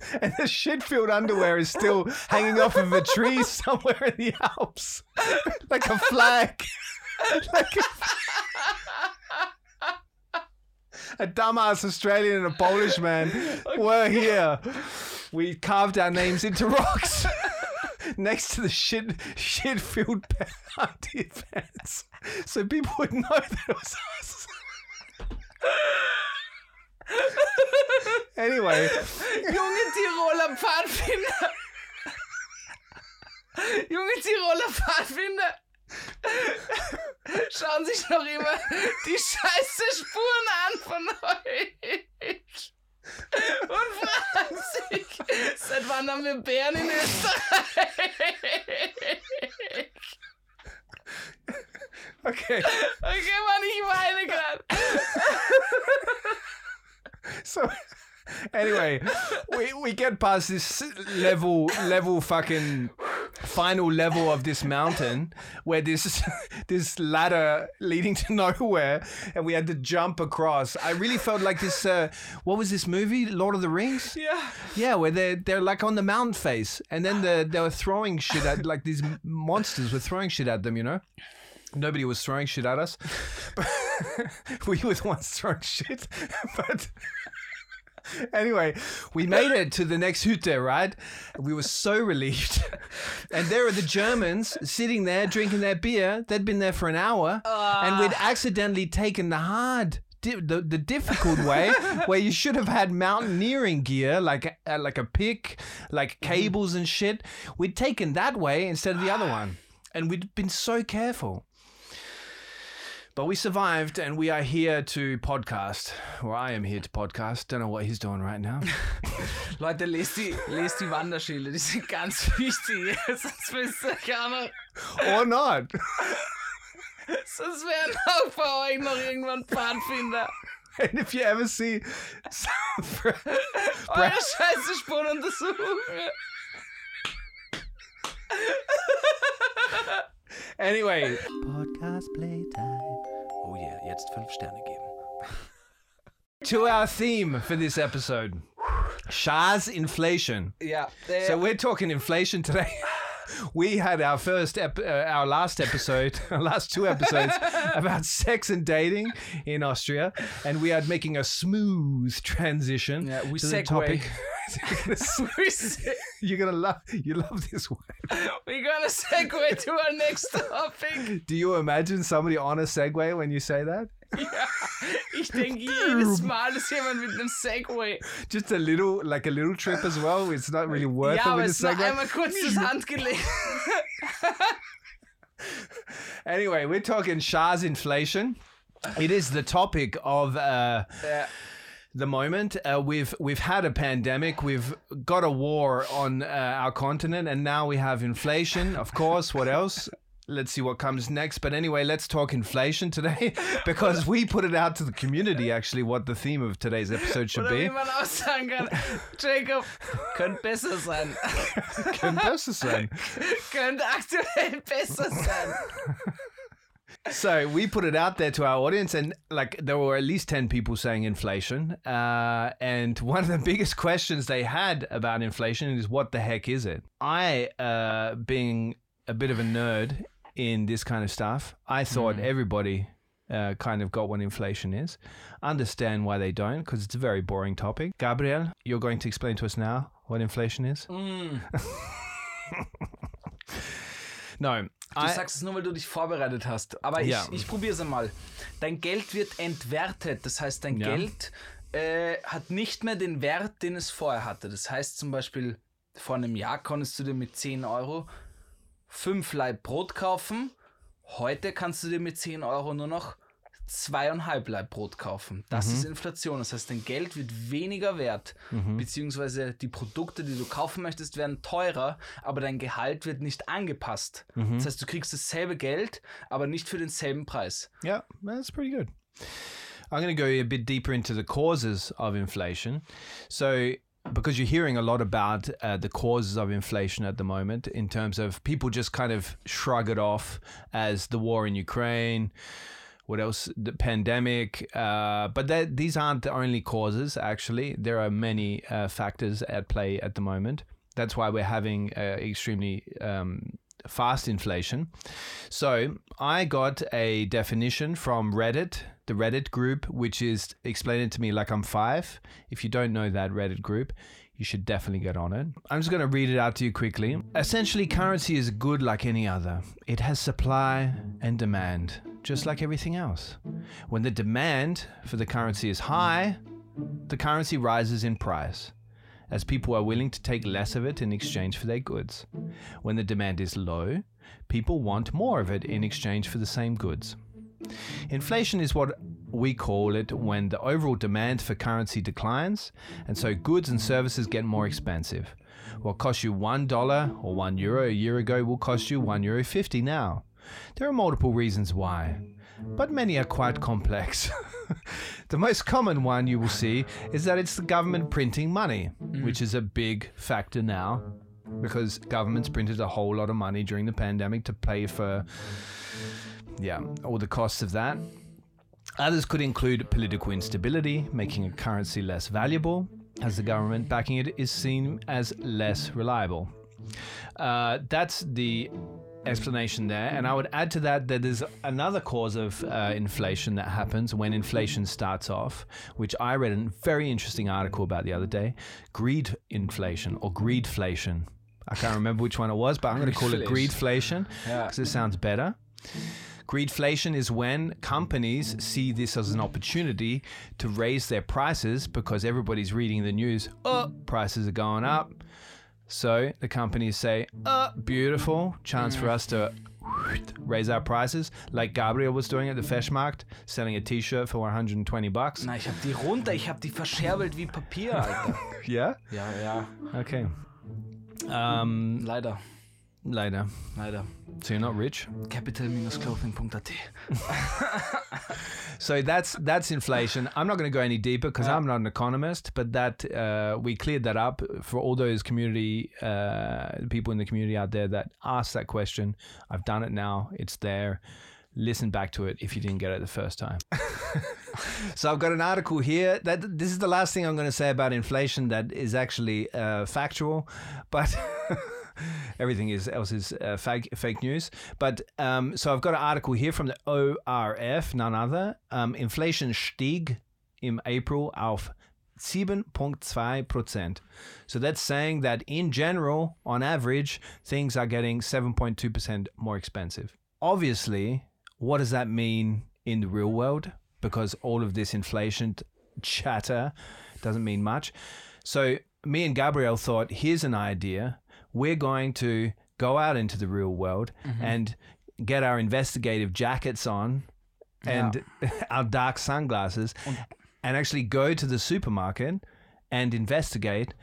and the shit-filled underwear is still hanging off of a tree somewhere in the Alps, like a flag. like a, a dumbass Australian and a Polish man were here. We carved our names into rocks next to the shit shit filled party fence, so people would know that it was us. Anyway, Junge Tiroler Pfadfinder. Junge Tiroler Pfadfinder. Schauen sich noch immer die scheiße Spuren an von euch. Und fragen sich, seit wann haben wir Bären in Österreich? okay, Okay, Mann, ich weine gerade. So anyway, we we get past this level level fucking final level of this mountain where this this ladder leading to nowhere and we had to jump across. I really felt like this uh, what was this movie? Lord of the Rings? Yeah. Yeah, where they they're like on the mountain face, and then the, they were throwing shit at like these monsters were throwing shit at them. You know, nobody was throwing shit at us. we were the ones throwing shit, but. Anyway, we made it to the next Hütte, right? We were so relieved. And there are the Germans sitting there drinking their beer. They'd been there for an hour, and we'd accidentally taken the hard di- the, the difficult way where you should have had mountaineering gear like uh, like a pick like cables and shit we'd taken that way instead of the other one and we'd been so careful but we survived and we are here to podcast or i am here to podcast don't know what he's doing right now Leute, lest die, lest die Wanderschilder, die sind ganz wichtig. Sonst wisst ihr nicht. or not Sonst wären auch bei euch noch irgendwann Pfadfinder. and if you ever see some Eure scheiße Spuren untersuchen. anyway Podcast Playtime. Oh yeah, jetzt fünf Sterne geben. to our theme for this episode Shah's inflation Ja, äh, So we're talking inflation today. We had our first, ep- uh, our last episode, our last two episodes about sex and dating in Austria, and we are making a smooth transition Yeah, we to the segue. topic. You're gonna love, you love this word. we're gonna segue to our next topic. Do you imagine somebody on a segue when you say that? Ja, ich denke jedes Mal ist jemand mit einem Segway. Just a little, like a little trip as well. It's not really worth Ja, it with a ist nur einmal kurz das Handgelenk. Anyway, we're talking Shah's inflation. It is the topic of uh, Ja. the moment. Uh, we've we've had a pandemic. We've got a war on uh, our continent, and now we have inflation. Of course, what else? Let's see what comes next. But anyway, let's talk inflation today because we put it out to the community. Actually, what the theme of today's episode should Oder wie be. man auch sagen kann, Jacob, könnte besser sein. Könnte besser sein. könnte aktuell besser sein. So we put it out there to our audience, and like there were at least ten people saying inflation. Uh, and one of the biggest questions they had about inflation is, "What the heck is it?" I, uh, being a bit of a nerd in this kind of stuff, I thought everybody uh, kind of got what inflation is. Understand why they don't, because it's a very boring topic. Gabriel, you're going to explain to us now what inflation is. no, Du I, sagst es nur, weil du dich vorbereitet hast. Aber ich, Ja. ich probiere es einmal. Dein Geld wird entwertet. Das heißt, dein Ja. Geld äh, hat nicht mehr den Wert, den es vorher hatte. Das heißt zum Beispiel, vor einem Jahr konntest du dir mit 10 Euro fünf Laib Brot kaufen. Heute kannst du dir mit 10 Euro nur noch zweieinhalb Laib Brot kaufen. Das ist Inflation. Das heißt, dein Geld wird weniger wert, beziehungsweise die Produkte, die du kaufen möchtest, werden teurer, aber dein Gehalt wird nicht angepasst. Das heißt, du kriegst dasselbe Geld, aber nicht für denselben Preis. Yeah, that's pretty good. I'm going to go a bit deeper into the causes of inflation. So, because you're hearing a lot about uh, the causes of inflation at the moment, in terms of people just kind of shrug it off as the war in Ukraine. What else? The pandemic. Uh, but that, these aren't the only causes, actually. There are many uh, factors at play at the moment. That's why we're having an extremely um, fast inflation. So I got a definition from Reddit, the Reddit group, which is explain it to me like I'm five. If you don't know that Reddit group, you should definitely get on it. I'm just going to read it out to you quickly. Essentially, currency is good like any other. It has supply and demand, just like everything else. When the demand for the currency is high, the currency rises in price, as people are willing to take less of it in exchange for their goods. When the demand is low, people want more of it in exchange for the same goods. Inflation is what we call it when the overall demand for currency declines, and so goods and services get more expensive. What cost you $1 or 1 euro a year ago will cost you 1 euro 50 now. There are multiple reasons why, but many are quite complex. the most common one you will see is that it's the government printing money, which is a big factor now because governments printed a whole lot of money during the pandemic to pay for yeah, all the costs of that. Others could include political instability, making a currency less valuable, as the government backing it is seen as less reliable. Uh, that's the explanation there. And I would add to that that there's another cause of uh, inflation that happens when inflation starts off, which I read a very interesting article about the other day greed inflation or greedflation. I can't remember which one it was, but I'm going to call it greedflation Yeah. because it sounds better. Greedflation is when companies see this as an opportunity to raise their prices because everybody's reading the news. Oh, prices are going up. So the companies say, oh, beautiful, chance for us to raise our prices, like Gabriel was doing at the Feshmarkt, selling a T-shirt for 120 bucks. Na, ich hab die runter, ich hab die verscherbelt wie Papier, Alter. Yeah. ja, ja. Okay. Um, Leider, later. leider. So you're not rich. Capital-clothing.at. So that's that's inflation. I'm not going to go any deeper because I'm not an economist, but that uh, we cleared that up for all those community uh, people in the community out there that asked that question. I've done it now. It's there. Listen back to it if you didn't get it the first time. so I've got an article here. That this is the last thing I'm going to say about inflation that is actually uh, factual, but. Everything is else is uh, fake fake news. But um, so I've got an article here from the ORF, none other. Um, Inflation stieg im April auf 7.2 Prozent. So that's saying that in general, on average, things are getting 7.2 percent more expensive. Obviously, what does that mean in the real world? Because all of this inflation chatter doesn't mean much. So me and Gabriel thought, here's an idea. We're going to go out into the real world mm-hmm. and get our investigative jackets on and our dark sunglasses and actually go to the supermarket and investigate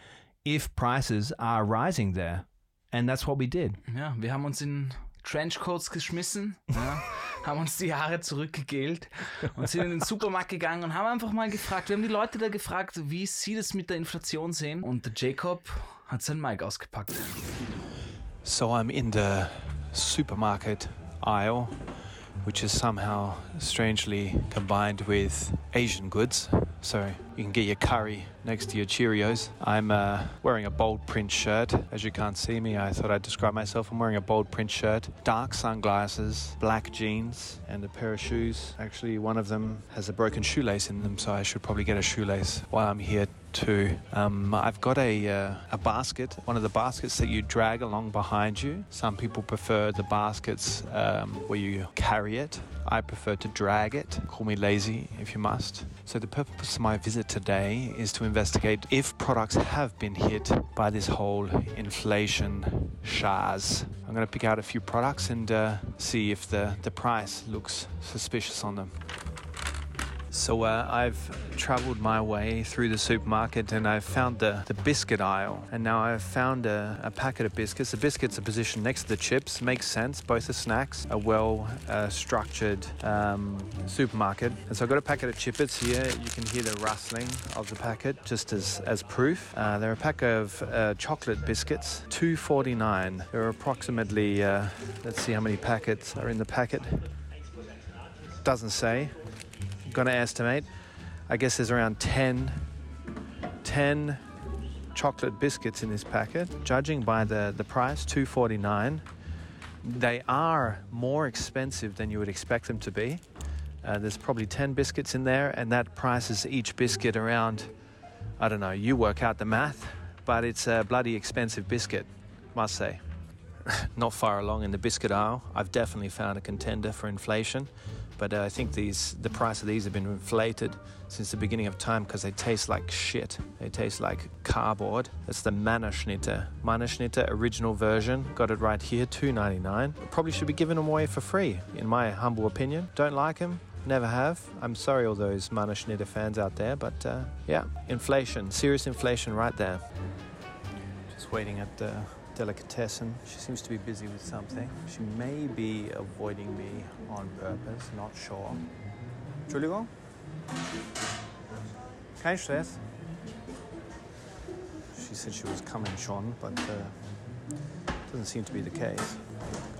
if prices are rising there. And that's what we did. Ja, wir haben uns in Trenchcoats geschmissen, ja, haben uns die Haare zurückgegelt und sind in den Supermarkt gegangen und haben einfach mal gefragt, wir haben die Leute da gefragt, wie sie das mit der Inflation sehen. Und der Jacob hat sein Mic ausgepackt. So I'm in the supermarket aisle, which is somehow strangely combined with Asian goods. So you can get your curry next to your Cheerios. I'm uh, wearing a bold print shirt. As you can't see me, I thought I'd describe myself. I'm wearing a bold print shirt, dark sunglasses, black jeans, and a pair of shoes. Actually, one of them has a broken shoelace in them, so I should probably get a shoelace while I'm here too. Um, I've got a, uh, a basket, one of the baskets that you drag along behind you. Some people prefer the baskets um, where you carry it. I prefer to drag it. Call me lazy if you must. So, the purpose of my visit today is to investigate if products have been hit by this whole inflation shaz. I'm going to pick out a few products and uh, see if the, the price looks suspicious on them. So uh, I've traveled my way through the supermarket and I've found the, the biscuit aisle. And now I've found a, a packet of biscuits. The biscuits are positioned next to the chips. Makes sense. Both are snacks. A well uh, structured um, supermarket. And so I've got a packet of chippets here. You can hear the rustling of the packet just as, as proof. Uh, they're a pack of uh, chocolate biscuits. 2.49. There are approximately, uh, let's see how many packets are in the packet. Doesn't say gonna estimate. I guess there's around 10, 10 chocolate biscuits in this packet. Judging by the, the price, 2.49, They are more expensive than you would expect them to be. Uh, there's probably 10 biscuits in there, and that prices each biscuit around, I don't know, you work out the math, but it's a bloody expensive biscuit, must say. Not far along in the biscuit aisle, I've definitely found a contender for inflation, but uh, I think these the price of these have been inflated since the beginning of time because they taste like shit. They taste like cardboard. It's the Mannerschnitte. Mannerschnitte original version. Got it right here, two ninety nine. Probably should be giving them away for free, in my humble opinion. Don't like them. Never have. I'm sorry, all those Mannerschnitte fans out there, but uh, yeah, inflation, serious inflation right there. Just waiting at the delicatessen. She seems to be busy with something. She may be avoiding me on purpose, not sure. Entschuldigung? Kein Stress. She said she was coming schon, but uh, doesn't seem to be the case.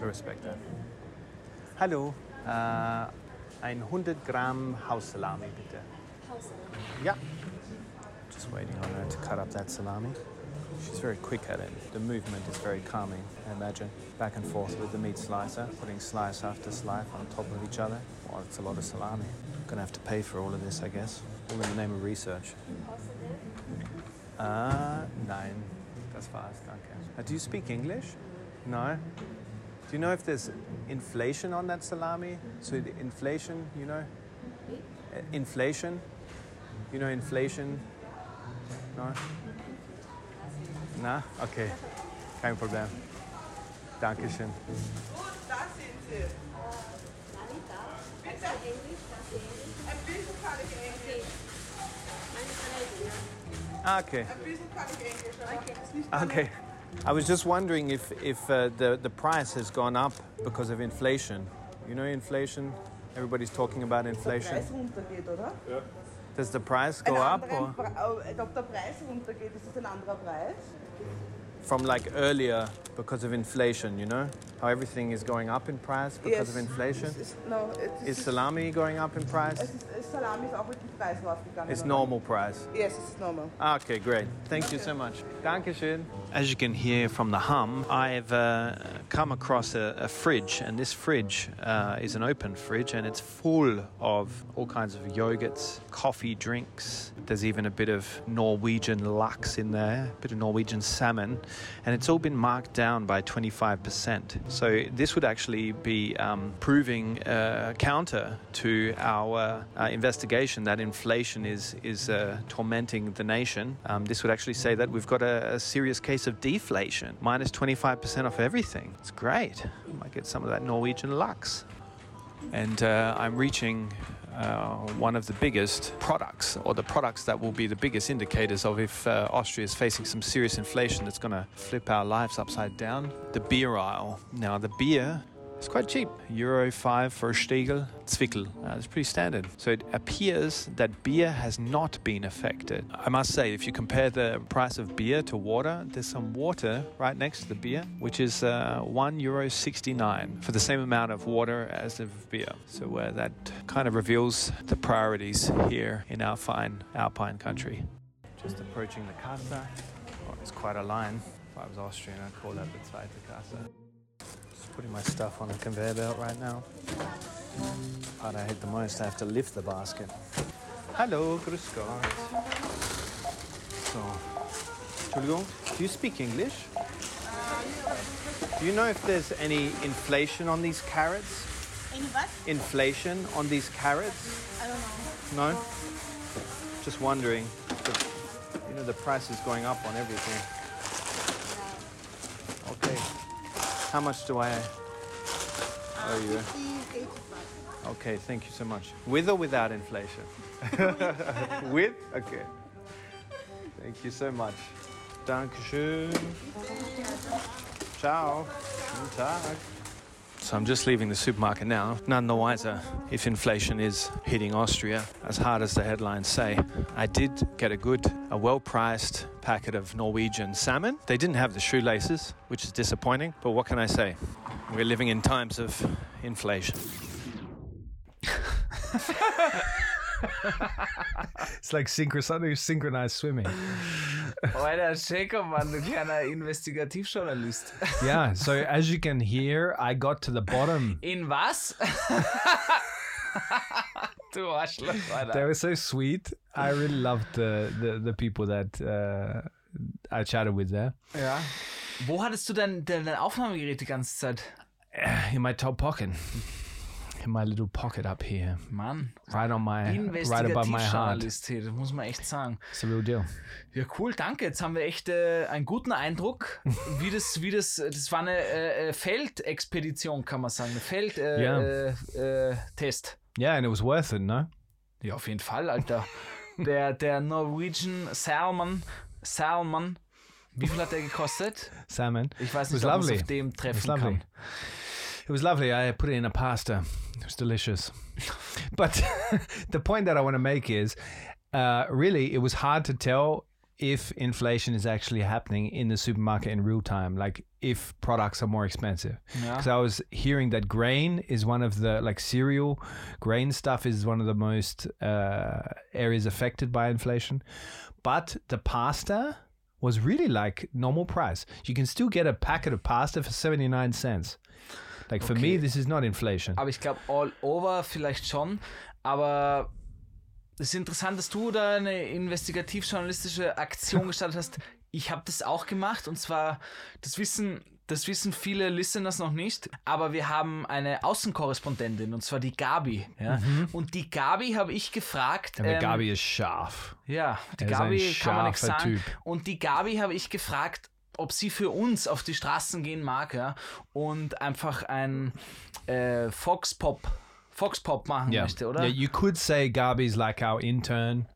I respect that. Hallo, äh, ein 100 Gramm Haussalami bitte. Ja. Just waiting on her to cut up that salami. She's very quick at it. The movement is very calming, I imagine. Back and forth with the meat slicer, putting slice after slice on top of each other. Well, it's a lot of salami. Gonna have to pay for all of this, I guess. All in the name of research. Ah, nein. Das war's, danke. Uh, do you speak English? No? Do you know if there's inflation on that salami? So the inflation, you know? Uh, Inflation? You know inflation? No? Na? Okay. Kein Problem. Dankeschön. Da sind sie. Bitte? Ein bisschen kann ich Englisch. Ah, okay. Ein bisschen kann ich Englisch, aber es ist nicht meine- Okay. I was just wondering if, if uh, the, the price has gone up because of inflation. You know inflation? Everybody's talking about inflation. Preis runtergeht, oder? Does the price go up or äh, Ob der Preis runtergeht, ist das ein anderer Preis? From like earlier because of inflation, you know? How everything is going up in price because of inflation? Es ist, no, es Is salami going up in price? es ist, Salami ist auch mit dem Preis raufgegangen. It's normal price. Yes, it's normal. Ah, Okay, great. Thank you so much. Dankeschön. As you can hear from the hum, I've uh, come across a, a fridge, and this fridge uh, is an open fridge, and it's full of all kinds of yogurts, coffee drinks. There's even a bit of Norwegian lux in there, a bit of Norwegian salmon, and it's all been marked down by 25%. So this would actually be um, proving uh, counter to our uh, investigation that inflation is is uh, tormenting the nation. Um, this would actually say that we've got a, a serious case of deflation, minus 25% off everything. It's great. Might get some of that Norwegian lux. And uh, I'm reaching uh, one of the biggest products, or the products that will be the biggest indicators of if uh, Austria is facing some serious inflation that's going to flip our lives upside down. The beer aisle. Now, the beer is quite cheap. Euro 5 for a Stiegel, Zwickel. Uh, it's pretty standard. So it appears that beer has not been affected. I must say, if you compare the price of beer to water, there's some water right next to the beer, which is uh, 1 euro 69 for the same amount of water as of beer. So uh, that kind of reveals the priorities here in our fine alpine country. Just approaching the Casa. Oh, it's quite a line. If I was Austrian, I'd call that the Zweite Casa. Putting my stuff on a conveyor belt right now. Part I hate the most, I have to lift the basket. Hello, grüß Gott. So, Entschuldigung, do you speak English? Do you know if there's any inflation on these carrots? Any what? Inflation on these carrots? I don't know. No? Just wondering. You know, the price is going up on everything. Okay. How much do I owe you? 50, Okay, thank you so much. With or without inflation? With? Okay. Thank you so much. Dankeschön. Ciao. Guten Tag. So I'm just leaving the supermarket now, none the wiser uh, if inflation is hitting Austria as hard as the headlines say. I did get a good, a well-priced packet of Norwegian salmon. They didn't have the shoelaces, which is disappointing, but what can I say? We're living in times of inflation. It's like synchronized, synchronized swimming. Alter, Jacob, Mann, du kleiner Investigativjournalist. yeah. So as you can hear, I got to the bottom. In was? du Arschloch, They were so sweet. I really loved the the, the people that uh, I chatted with there. Ja. Wo hattest du denn dein, dein Aufnahmegerät die ganze Zeit? In my top pocket. In my little pocket up here. Mann, Right on my right above my heart. Hier, das muss man echt sagen. It's a real deal. Ja, cool, danke. Jetzt haben wir echt äh, einen guten Eindruck, wie das, wie das, das war eine äh, äh, Feldexpedition, kann man sagen, eine Feld, äh, Ja. äh, äh, Test. Yeah, and it was worth it, no? Ja, auf jeden Fall, Alter. Der, der Norwegian Salmon, Salmon, wie viel hat der gekostet? Salmon. Ich weiß It nicht, was ob man auf dem treffen kann. It was lovely. I put it in a pasta. It was delicious. but the point that I want to make is uh, really, it was hard to tell if inflation is actually happening in the supermarket in real time, like if products are more expensive. Because I was hearing that grain is one of the, like cereal, grain stuff is one of the most uh, areas affected by inflation. But the pasta was really like normal price. You can still get a packet of pasta for 79 cents. Like for me, this is not inflation. Aber ich glaube, all over vielleicht schon. Aber es ist interessant, dass du da eine investigativ-journalistische Aktion gestartet hast. Ich habe das auch gemacht und zwar, das wissen, das wissen viele Listeners noch nicht, aber wir haben eine Außenkorrespondentin und zwar die Gabi. Ja? Und die Gabi habe ich gefragt. The ähm, Gabi is scharf. Ja, die Er ist Gabi kann man nichts sagen. Typ. Und die Gabi habe ich gefragt, ob sie für uns auf die Straßen gehen mag, ja, und einfach ein äh, Foxpop, Foxpop machen Yeah. möchte, oder? Yeah, you could say Gabi's like our intern.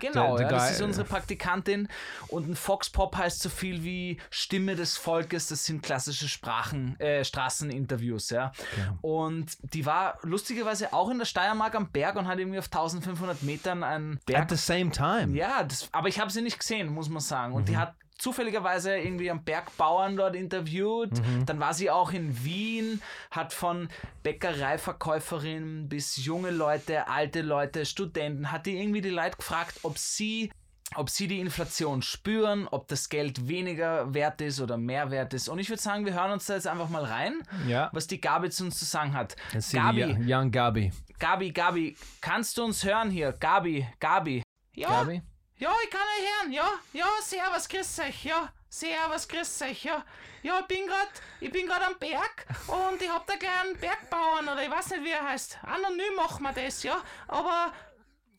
genau, the ja, das ist unsere Praktikantin. Und ein Foxpop heißt so viel wie Stimme des Volkes, das sind klassische Sprachen, äh, Straßeninterviews, ja. Und die war lustigerweise auch in der Steiermark am Berg und hat irgendwie auf 1500 Metern einen Berg At the same time. ja, das, aber ich habe sie nicht gesehen, muss man sagen. Mhm. Und die hat zufälligerweise irgendwie am Bergbauern dort interviewt. Mhm. Dann war sie auch in Wien, hat von Bäckereiverkäuferinnen bis junge Leute, alte Leute, Studenten, hat die irgendwie die Leute gefragt, ob sie ob sie die Inflation spüren, ob das Geld weniger wert ist oder mehr wert ist. Und ich würde sagen, wir hören uns da jetzt einfach mal rein, Yeah. was die Gabi zu uns zu sagen hat. See Gabi, young Gabi. Gabi, Gabi, kannst du uns hören hier? Gabi, Gabi. Ja, Gabi? Ja, ich kann euch hören. Ja, ja, servus, grüß euch. Ja, servus, grüß euch. Ja, ja ich bin grad, ich bin grad am Berg und ich hab da gleich einen Bergbauern oder ich weiß nicht, wie er heißt. Anonym machen wir das, ja. Aber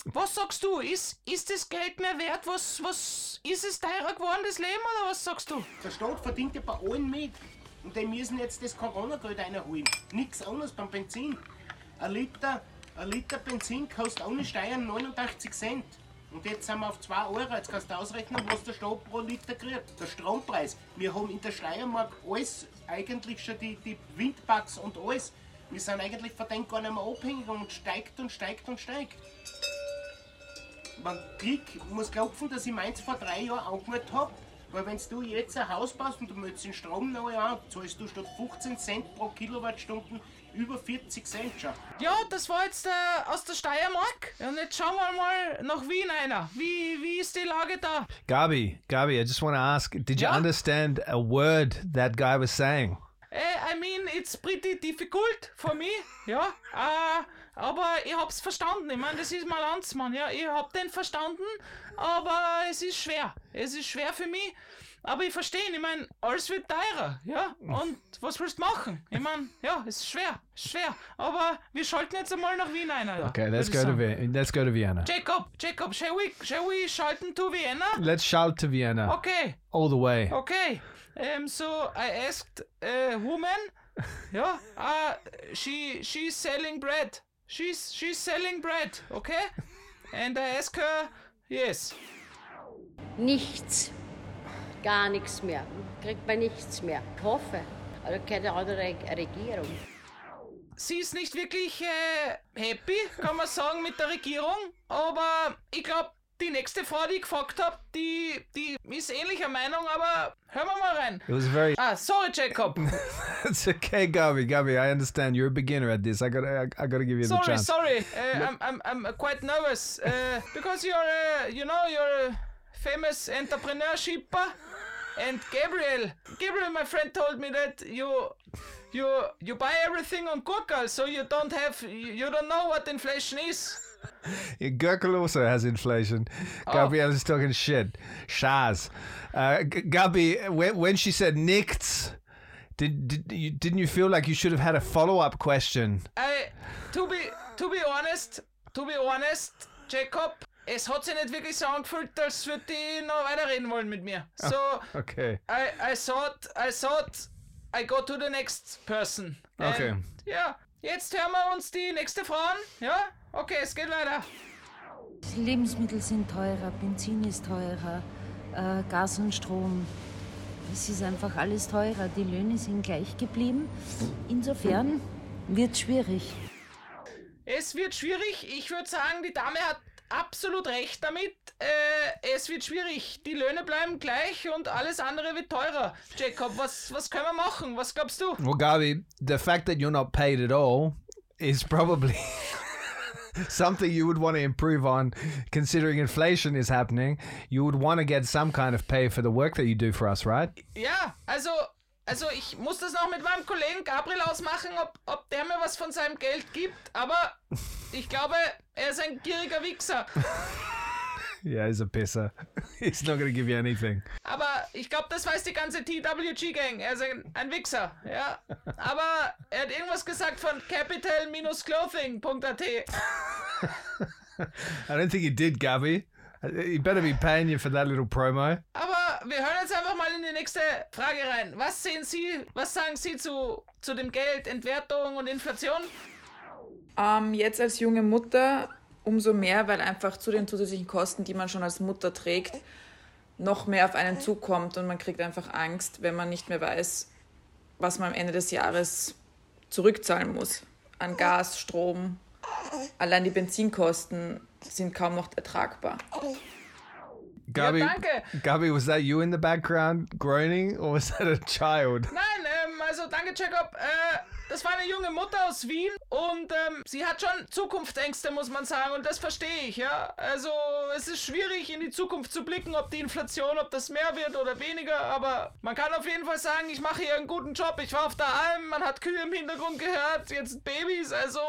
was sagst du? Ist, ist das Geld mehr wert? Was, was, ist es teurer geworden, das Leben, oder was sagst du? Der Staat verdient ja bei allen mit. Und die müssen jetzt das Corona-Geld reinholen. Nichts anderes beim Benzin. Ein Liter, ein Liter Benzin kostet ohne Steuern 89 Cent. Und jetzt sind wir auf 2 Euro. Jetzt kannst du ausrechnen, was der Staat pro Liter kriegt. Der Strompreis. Wir haben in der Steiermark alles, eigentlich schon die, die Windbugs und alles. Wir sind eigentlich von dem gar nicht mehr abhängig und steigt und steigt und steigt. Man Glück muss klopfen, dass ich meins vor drei Jahren angemeldet habe. Weil wenn du jetzt ein Haus baust und du möchtest den Strom neu an, zahlst du statt 15 Cent pro Kilowattstunden über 40 Cent schon. Ja, das war jetzt äh, aus der Steiermark. Und jetzt schauen wir mal nach Wien einer. Wie, wie ist die Lage da? Gabi, Gabi, I just want to ask, did you Yeah? understand a word that guy was saying? Äh, I mean, it's pretty difficult for me, ja. Äh, aber ich hab's verstanden. Ich meine, das ist mein Landsmann, ja. Ich hab den verstanden, aber es ist schwer. Es ist schwer für mich. Aber ich verstehe, ich meine, alles wird teurer, ja. Und was willst du machen? Ich meine, ja, es ist schwer, schwer. Aber wir schalten jetzt einmal nach Wien ein, Alter. Okay, let's go to sagen. Vi- let's go to Vienna. Jacob, Jacob, shall we, shall we schalten to Vienna? Let's shout to Vienna Okay. all the way. Okay, um, so I asked a woman, yeah, uh, she she's selling bread. She's she's selling bread, okay? And I asked her, yes. Nichts. Gar nichts mehr. Kriegt man nichts mehr. Ich hoffe. Oder keine andere Regierung. Sie ist nicht wirklich äh, happy, kann man sagen, mit der Regierung, aber ich glaube, die nächste Frau, die ich gefragt habe, die, die ist ähnlicher Meinung, aber hören wir mal rein. It was very. Ah, sorry, Jacob. it's okay, Gabi. Gabi, I understand. You're a beginner at this. I got. I, I got to give you the sorry, chance. sorry. Uh, I'm, I'm, I'm quite nervous uh, because you're, uh, you know, you're a famous entrepreneurshipper. And Gabriel, Gabriel, my friend told me that you, you, you buy everything on Google, so you don't have, you don't know what inflation is. Yeah, Gurkel also has inflation. Gabrielle is talking shit. Shaz. Uh, G- Gabi, when, when she said nichts, did, did you, didn't you feel like you should have had a follow up question? I, to be, to be honest, to be honest, Jacob, es hat sich nicht wirklich so angefühlt, als würde die noch weiterreden wollen mit mir. So, Okay. I, I thought, I thought, I go to the next person. Okay. And, ja, jetzt hören wir uns die nächste Frau an. Ja, okay, es geht weiter. Lebensmittel sind teurer, Benzin ist teurer, äh, Gas und Strom. Es ist einfach alles teurer. Die Löhne sind gleich geblieben. Insofern wird es schwierig. Es wird schwierig. Ich würde sagen, die Dame hat absolut recht damit. Äh, es wird schwierig. Die Löhne bleiben gleich und alles andere wird teurer. Jacob, was, was können wir machen? Was glaubst du? Well, Gabi, the fact that you're not paid at all is probably something you would want to improve on considering inflation is happening. You would want to get some kind of pay for the work that you do for us, right? Ja, also, also ich muss das noch mit meinem Kollegen Gabriel ausmachen, ob, ob der mir was von seinem Geld gibt. Aber ich glaube, er ist ein gieriger Wichser. Yeah, he's a pisser. he's not going to give you anything. Aber ich glaube, das weiß die ganze TWG-Gang. Er ist ein, ein Wichser, ja. Aber er hat irgendwas gesagt von capital-clothing.at. I don't think he did, Gabi. He better be paying you for that little promo. Aber wir hören jetzt einfach mal in die nächste Frage rein. Was sehen Sie, was sagen Sie zu, zu dem Geld, Entwertung und Inflation? Ähm, jetzt als junge Mutter umso mehr, weil einfach zu den zusätzlichen Kosten, die man schon als Mutter trägt, noch mehr auf einen zukommt und man kriegt einfach Angst, wenn man nicht mehr weiß, was man am Ende des Jahres zurückzahlen muss. An Gas, Strom, allein die Benzinkosten sind kaum noch ertragbar. Gabi, ja, danke. Gabi, was that you in the background groaning or was that a child? Nein, ähm, also danke Jacob. Äh, das war eine junge Mutter aus Wien und ähm, sie hat schon Zukunftsängste, muss man sagen, und das verstehe ich, ja. Also es ist schwierig in die Zukunft zu blicken, ob die Inflation, ob das mehr wird oder weniger, aber man kann auf jeden Fall sagen, ich mache hier einen guten Job. Ich war auf der Alm, man hat Kühe im Hintergrund gehört, jetzt Babys, also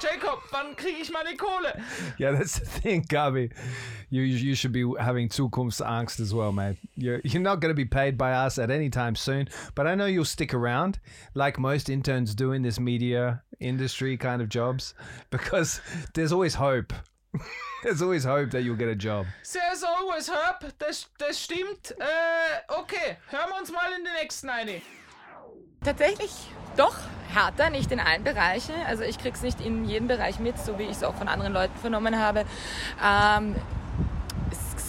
Jacob, wann kriege ich meine Kohle? Yeah, that's the thing, Gabi. You you should be having Zukunftsangst as well, mate. You're you're not going to be paid by us at any time soon, but I know you'll stick around, like most interns do in this media industry kind of jobs, because there's always hope. there's always hope that you'll get a job. There's always hope, das, das stimmt. Äh, okay, hören wir uns mal in den nächsten eine. Tatsächlich doch härter, nicht in allen Bereichen. Also ich krieg's nicht in jedem Bereich mit, so wie ich es auch von anderen Leuten vernommen habe. Ähm,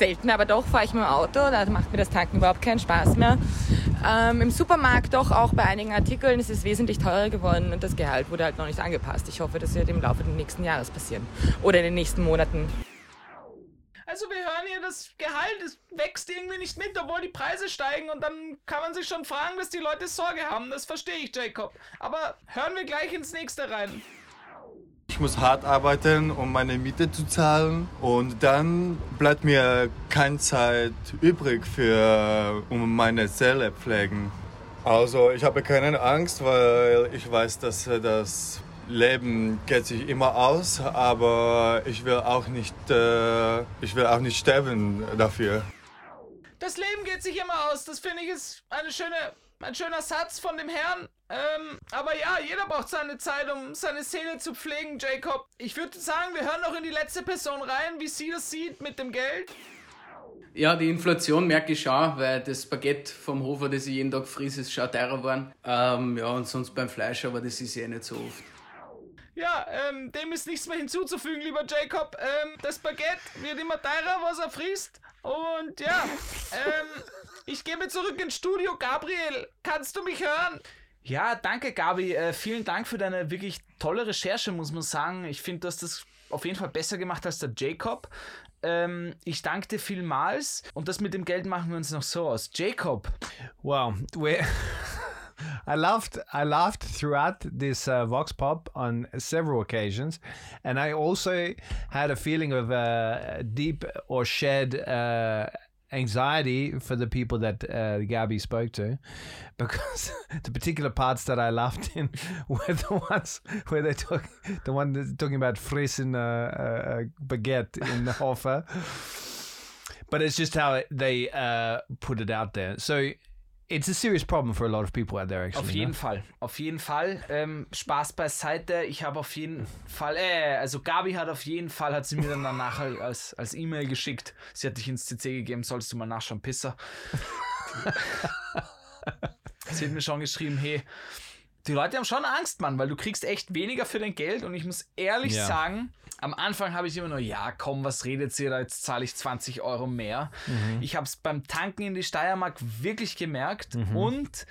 selten, aber doch fahre ich mit dem Auto, da macht mir das Tanken überhaupt keinen Spaß mehr. Ähm, Im Supermarkt doch auch bei einigen Artikeln ist es wesentlich teurer geworden und das Gehalt wurde halt noch nicht angepasst. Ich hoffe, das wird im Laufe des nächsten Jahres passieren oder in den nächsten Monaten. Also wir hören hier, das Gehalt es wächst irgendwie nicht mit, obwohl die Preise steigen und dann kann man sich schon fragen, dass die Leute Sorge haben. Das verstehe ich, Jacob. Aber hören wir gleich ins nächste rein. Ich muss hart arbeiten, um meine Miete zu zahlen und dann bleibt mir keine Zeit übrig für um meine Seele pflegen. Also ich habe keine Angst, weil ich weiß, dass das Leben geht sich immer aus, aber ich will auch nicht, äh, ich will auch nicht sterben dafür. Das Leben geht sich immer aus. Das finde ich ist eine schöne, ein schöner Satz von dem Herrn. Ähm, aber ja, jeder braucht seine Zeit, um seine Seele zu pflegen, Jacob. Ich würde sagen, wir hören noch in die letzte Person rein, wie sie das sieht mit dem Geld. Ja, die Inflation merke ich schon, weil das Baguette vom Hofer, das ich jeden Tag fries, ist schon teurer geworden. Ähm, ja, und sonst beim Fleisch, aber das ist ja nicht so oft. Ja, ähm, dem ist nichts mehr hinzuzufügen, lieber Jacob. Ähm, das Baguette wird immer teurer, was er frisst. Und ja, ähm, ich gebe zurück ins Studio. Gabriel, kannst du mich hören? Ja, danke, Gabi. Äh, vielen Dank für deine wirklich tolle Recherche, muss man sagen. Ich finde, du hast das auf jeden Fall besser gemacht als der Jacob. Ähm, ich danke dir vielmals. Und das mit dem Geld machen wir uns noch so aus. Jacob. Well, we I laughed. I laughed throughout this uh, Vox Pop on several occasions, and I also had a feeling of uh, deep or shed uh, anxiety for the people that uh, Gabby spoke to, because the particular parts that I laughed in were the ones where they talk, the one that's talking about frissen uh, uh, baguette in the Hofer. But it's just how they uh, put it out there. So it's a serious problem for a lot of people out there, actually. Auf jeden Fall, auf jeden Fall. Ähm, Spaß beiseite. Ich habe auf jeden Fall, äh, also Gabi hat auf jeden Fall, hat sie mir dann danach als, als E-Mail geschickt. Sie hat dich ins CC gegeben, solltest du mal nachschauen, Pisser. sie hat mir schon geschrieben, hey, die Leute haben schon Angst, Mann, weil du kriegst echt weniger für dein Geld und ich muss ehrlich Ja. sagen, am Anfang habe ich immer nur, ja, komm, was redet ihr da, jetzt zahle ich 20 Euro mehr. Mhm. Ich habe es beim Tanken in die Steiermark wirklich gemerkt Mhm. und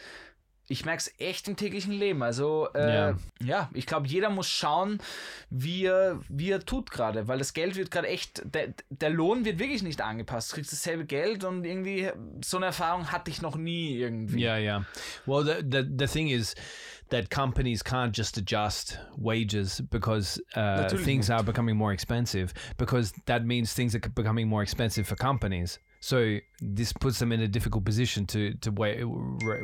ich merke es echt im täglichen Leben. Also, äh, Ja. ja. ich glaube, jeder muss schauen, wie er, wie er tut gerade, weil das Geld wird gerade echt, der, der Lohn wird wirklich nicht angepasst. Du kriegst dasselbe Geld und irgendwie so eine Erfahrung hatte ich noch nie irgendwie. Yeah, yeah. Well, the, the the thing is that companies can't just adjust wages because uh, things are becoming more expensive. Because that means things are becoming more expensive for companies. So this puts them in a difficult position to to wa-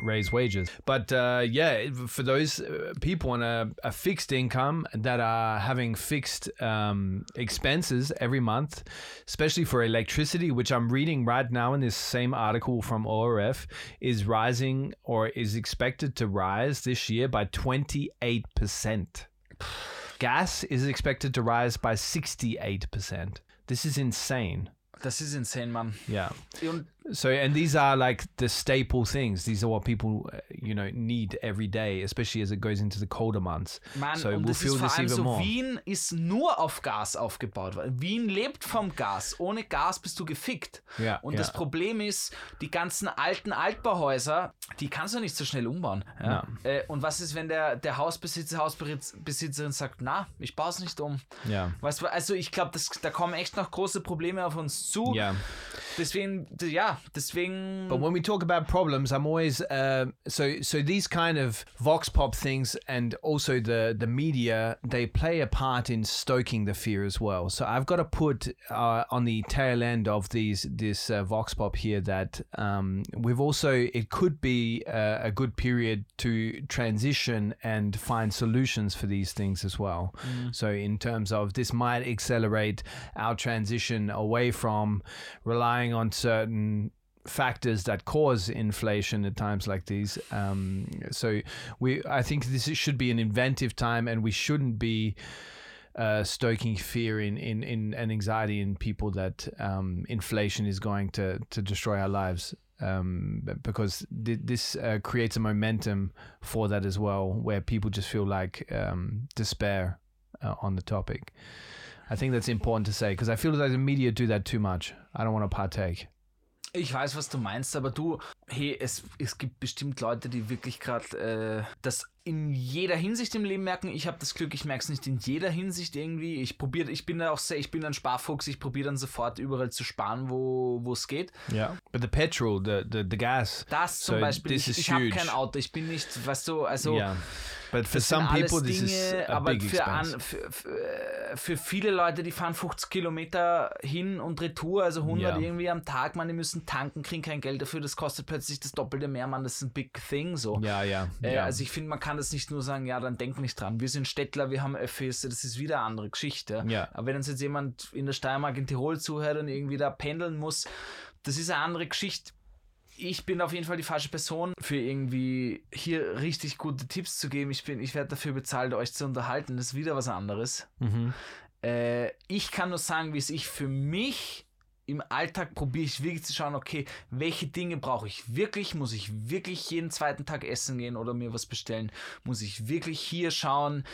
raise wages. But uh, yeah, for those uh, people on a, a fixed income that are having fixed um, expenses every month, especially for electricity, which I'm reading right now in this same article from ORF, is rising or is expected to rise this year by 28%. Gas is expected to rise by 68%. This is insane. Das ist insane, Mann. Yeah. Und So, and these are like the staple things. These are what people, uh, you know, need every day, especially as it goes into the colder months. Mann, so und we'll das feel ist vor allem so, more. Wien ist nur auf Gas aufgebaut. Wien lebt vom Gas. Ohne Gas bist du gefickt. Ja, und ja. das Problem ist, die ganzen alten Altbauhäuser, die kannst du nicht so schnell umbauen. Ja? Äh, und was ist, wenn der, der Hausbesitzer, Hausbesitzerin sagt, na, ich baue es nicht um. Ja. Weißt du, also ich glaube, da kommen echt noch große Probleme auf uns zu. Yeah. Deswegen, ja, deswegen. But when we talk about problems, I'm always uh, so so these kind of vox pop things and also the the media they play a part in stoking the fear as well. So I've got to put uh, on the tail end of these this uh, vox pop here that um, we've also it could be a, a good period to transition and find solutions for these things as well. Mm. So in terms of this might accelerate our transition away from relying on certain factors that cause inflation at times like these. Um, so we, I think this should be an inventive time, and we shouldn't be uh, stoking fear in, in, in and anxiety in people that um, inflation is going to to destroy our lives. Um, because th- this uh, creates a momentum for that as well, where people just feel like um, despair uh, on the topic. I think that's important to say because I feel that the media do that too much. I don't want to partake. Ich weiß, was du meinst, aber du, hey, es, es gibt bestimmt Leute, die wirklich gerade äh, das in jeder Hinsicht im Leben merken. Ich habe das Glück, ich merke es nicht in jeder Hinsicht irgendwie. Ich probiere, ich bin da auch sehr, ich bin ein Sparfuchs, ich probiere dann sofort überall zu sparen, wo es geht. Yeah, but the petrol, the the, the gas. Das zum so Beispiel, ich, ich habe kein Auto, ich bin nicht, weißt du, also. Yeah, but for some people, this Dinge, is a aber big für, expense. an, für, für, für viele Leute, die fahren 50 Kilometer hin und retour, also 100 Ja. irgendwie am Tag, man, die müssen tanken, kriegen kein Geld dafür, das kostet plötzlich das Doppelte mehr, man, das ist ein big thing, so. Ja, ja, Äh, ja. Also ich finde, man kann das nicht nur sagen, ja, dann denk nicht dran, wir sind Städtler, wir haben Öffis, das ist wieder eine andere Geschichte. Ja. Aber wenn uns jetzt jemand in der Steiermark in Tirol zuhört und irgendwie da pendeln muss, das ist eine andere Geschichte. Ich bin auf jeden Fall die falsche Person für irgendwie hier richtig gute Tipps zu geben. Ich bin, ich werde dafür bezahlt, euch zu unterhalten. Das ist wieder was anderes. Mhm. Äh, ich kann nur sagen, wie es ich für mich im Alltag probiere ich wirklich zu schauen, okay, welche Dinge brauche ich wirklich? Muss ich wirklich jeden zweiten Tag essen gehen oder mir was bestellen? Muss ich wirklich hier schauen?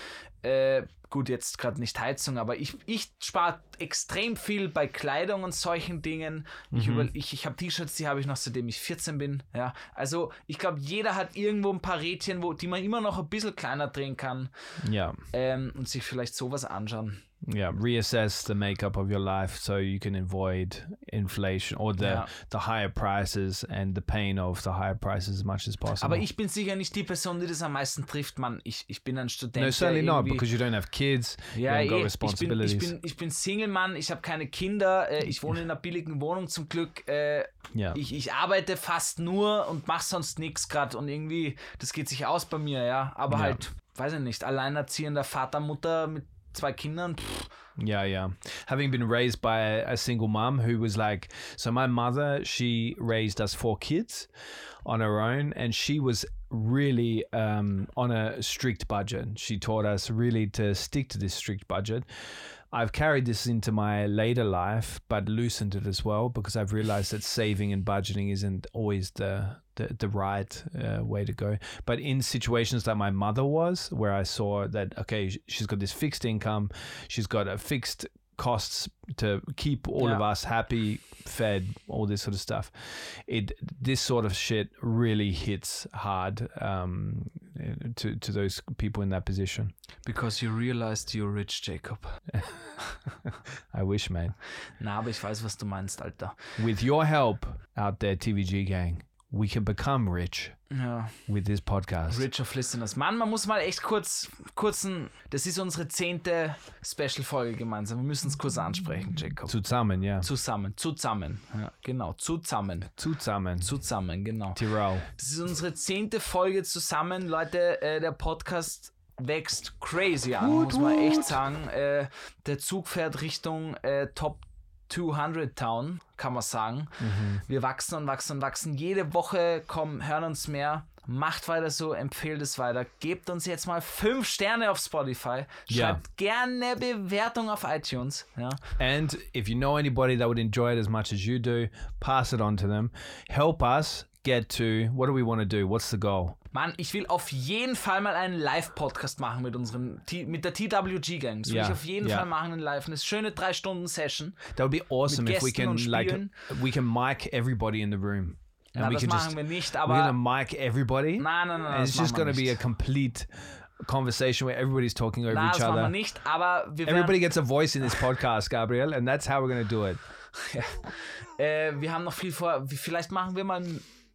Äh, gut, jetzt gerade nicht Heizung, aber ich, ich spare extrem viel bei Kleidung und solchen Dingen. Ich, Mhm. über, ich, ich habe T-Shirts, die habe ich noch seitdem ich 14 bin. Ja, also ich glaube, jeder hat irgendwo ein paar Rädchen, wo, die man immer noch ein bisschen kleiner drehen kann Ja. ähm, und sich vielleicht sowas anschauen. Yeah, reassess the makeup of your life so you can avoid inflation or the Ja. the higher prices and the pain of the higher prices as much as possible. Aber ich bin sicher nicht die Person, die das am meisten trifft, Mann. Ich, ich bin ein Student. no, certainly not because you don't have kids. Ja, you haven't got eh, ich bin, responsibilities. ich, bin, ich bin Single-Mann, ich habe keine Kinder, äh, ich wohne in einer billigen Wohnung zum Glück. Äh, Ja. ich, ich arbeite fast nur und mache sonst nichts gerade und irgendwie, das geht sich aus bei mir, ja. Aber Ja. halt, weiß ich nicht, alleinerziehender Vater, Mutter mit zwei Kindern, pff, Yeah, yeah. Having been raised by a, a single mom who was like, so my mother, she raised us four kids on her own, and she was really um, on a strict budget. She taught us really to stick to this strict budget. I've carried this into my later life, but loosened it as well because I've realized that saving and budgeting isn't always the the, the right uh, way to go. But in situations that my mother was, where I saw that okay, she's got this fixed income, she's got a fixed costs to keep all of us happy, fed, all this sort of stuff. It this sort of shit really hits hard um, to to those people in that position. because you realized you're rich, Jacob. I wish, man. Na, aber ich weiß, was du meinst, Alter. With your help out there, TVG gang, we can become rich Ja. with this podcast. Rich of Listeners. Mann, man muss mal echt kurz, kurzen, das ist unsere zehnte Special-Folge gemeinsam. Wir müssen es kurz ansprechen, Jacob. Zusammen, ja. Zusammen, zusammen. Ja, genau, zusammen. Zusammen. Zusammen, genau. Tirol. Das ist unsere zehnte Folge zusammen. Leute, äh, der Podcast wächst crazy an, Hut, muss man echt Hut. sagen. Äh, der Zug fährt Richtung äh, Top 200 Town, kann man sagen. Mhm. Wir wachsen und wachsen und wachsen. Jede Woche kommen, hören uns mehr. Macht weiter so, empfehlt es weiter. Gebt uns jetzt mal fünf Sterne auf Spotify. Schreibt gerne Bewertung auf iTunes. Ja. And if you know anybody that would enjoy it as much as you do, pass it on to them. Help us get to what do we want to do? What's the goal? Mann, ich will auf jeden Fall mal einen Live-Podcast machen mit unserem T mit der TWG-Gang. Das will Ja, ich auf jeden ja. Fall machen in live. Eine schöne drei Stunden Session. That would be awesome if we can like we can mic everybody in the room. Na, we das can machen wir nicht, we're aber- gonna mic everybody. Nein, nein, nein, And it's just gonna be a complete conversation where everybody's talking over Na, each das machen wir other. nicht, aber wir Everybody gets a voice in this podcast, Gabriel, and that's how we're gonna do it. äh, wir haben noch viel vor. Vielleicht machen wir mal.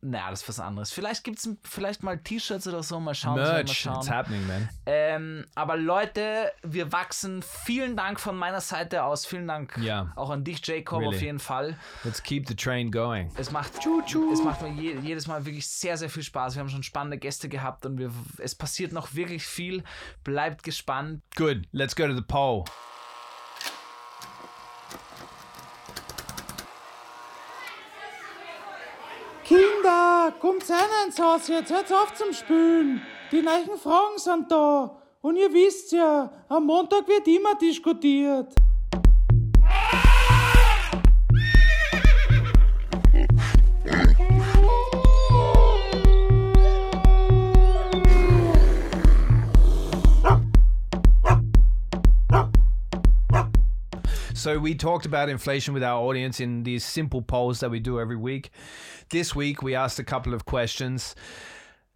Naja, das ist was anderes. Vielleicht gibt es vielleicht mal T-Shirts oder so. Mal schauen. Merch, schauen. it's happening, man. Ähm, aber Leute, wir wachsen. Vielen Dank von meiner Seite aus. Vielen Dank Ja. auch an dich, Jacob, Really. auf jeden Fall. Let's keep the train going. Es macht, es macht mir je, jedes Mal wirklich sehr, sehr viel Spaß. Wir haben schon spannende Gäste gehabt und wir, es passiert noch wirklich viel. Bleibt gespannt. Good. Let's go to the poll. Kinder, kommt rein ins Haus jetzt, hört auf zum Spülen. Die neuen Fragen sind da. Und ihr wisst ja, am Montag wird immer diskutiert. So we talked about inflation with our audience in these simple polls that we do every week. This week we asked a couple of questions.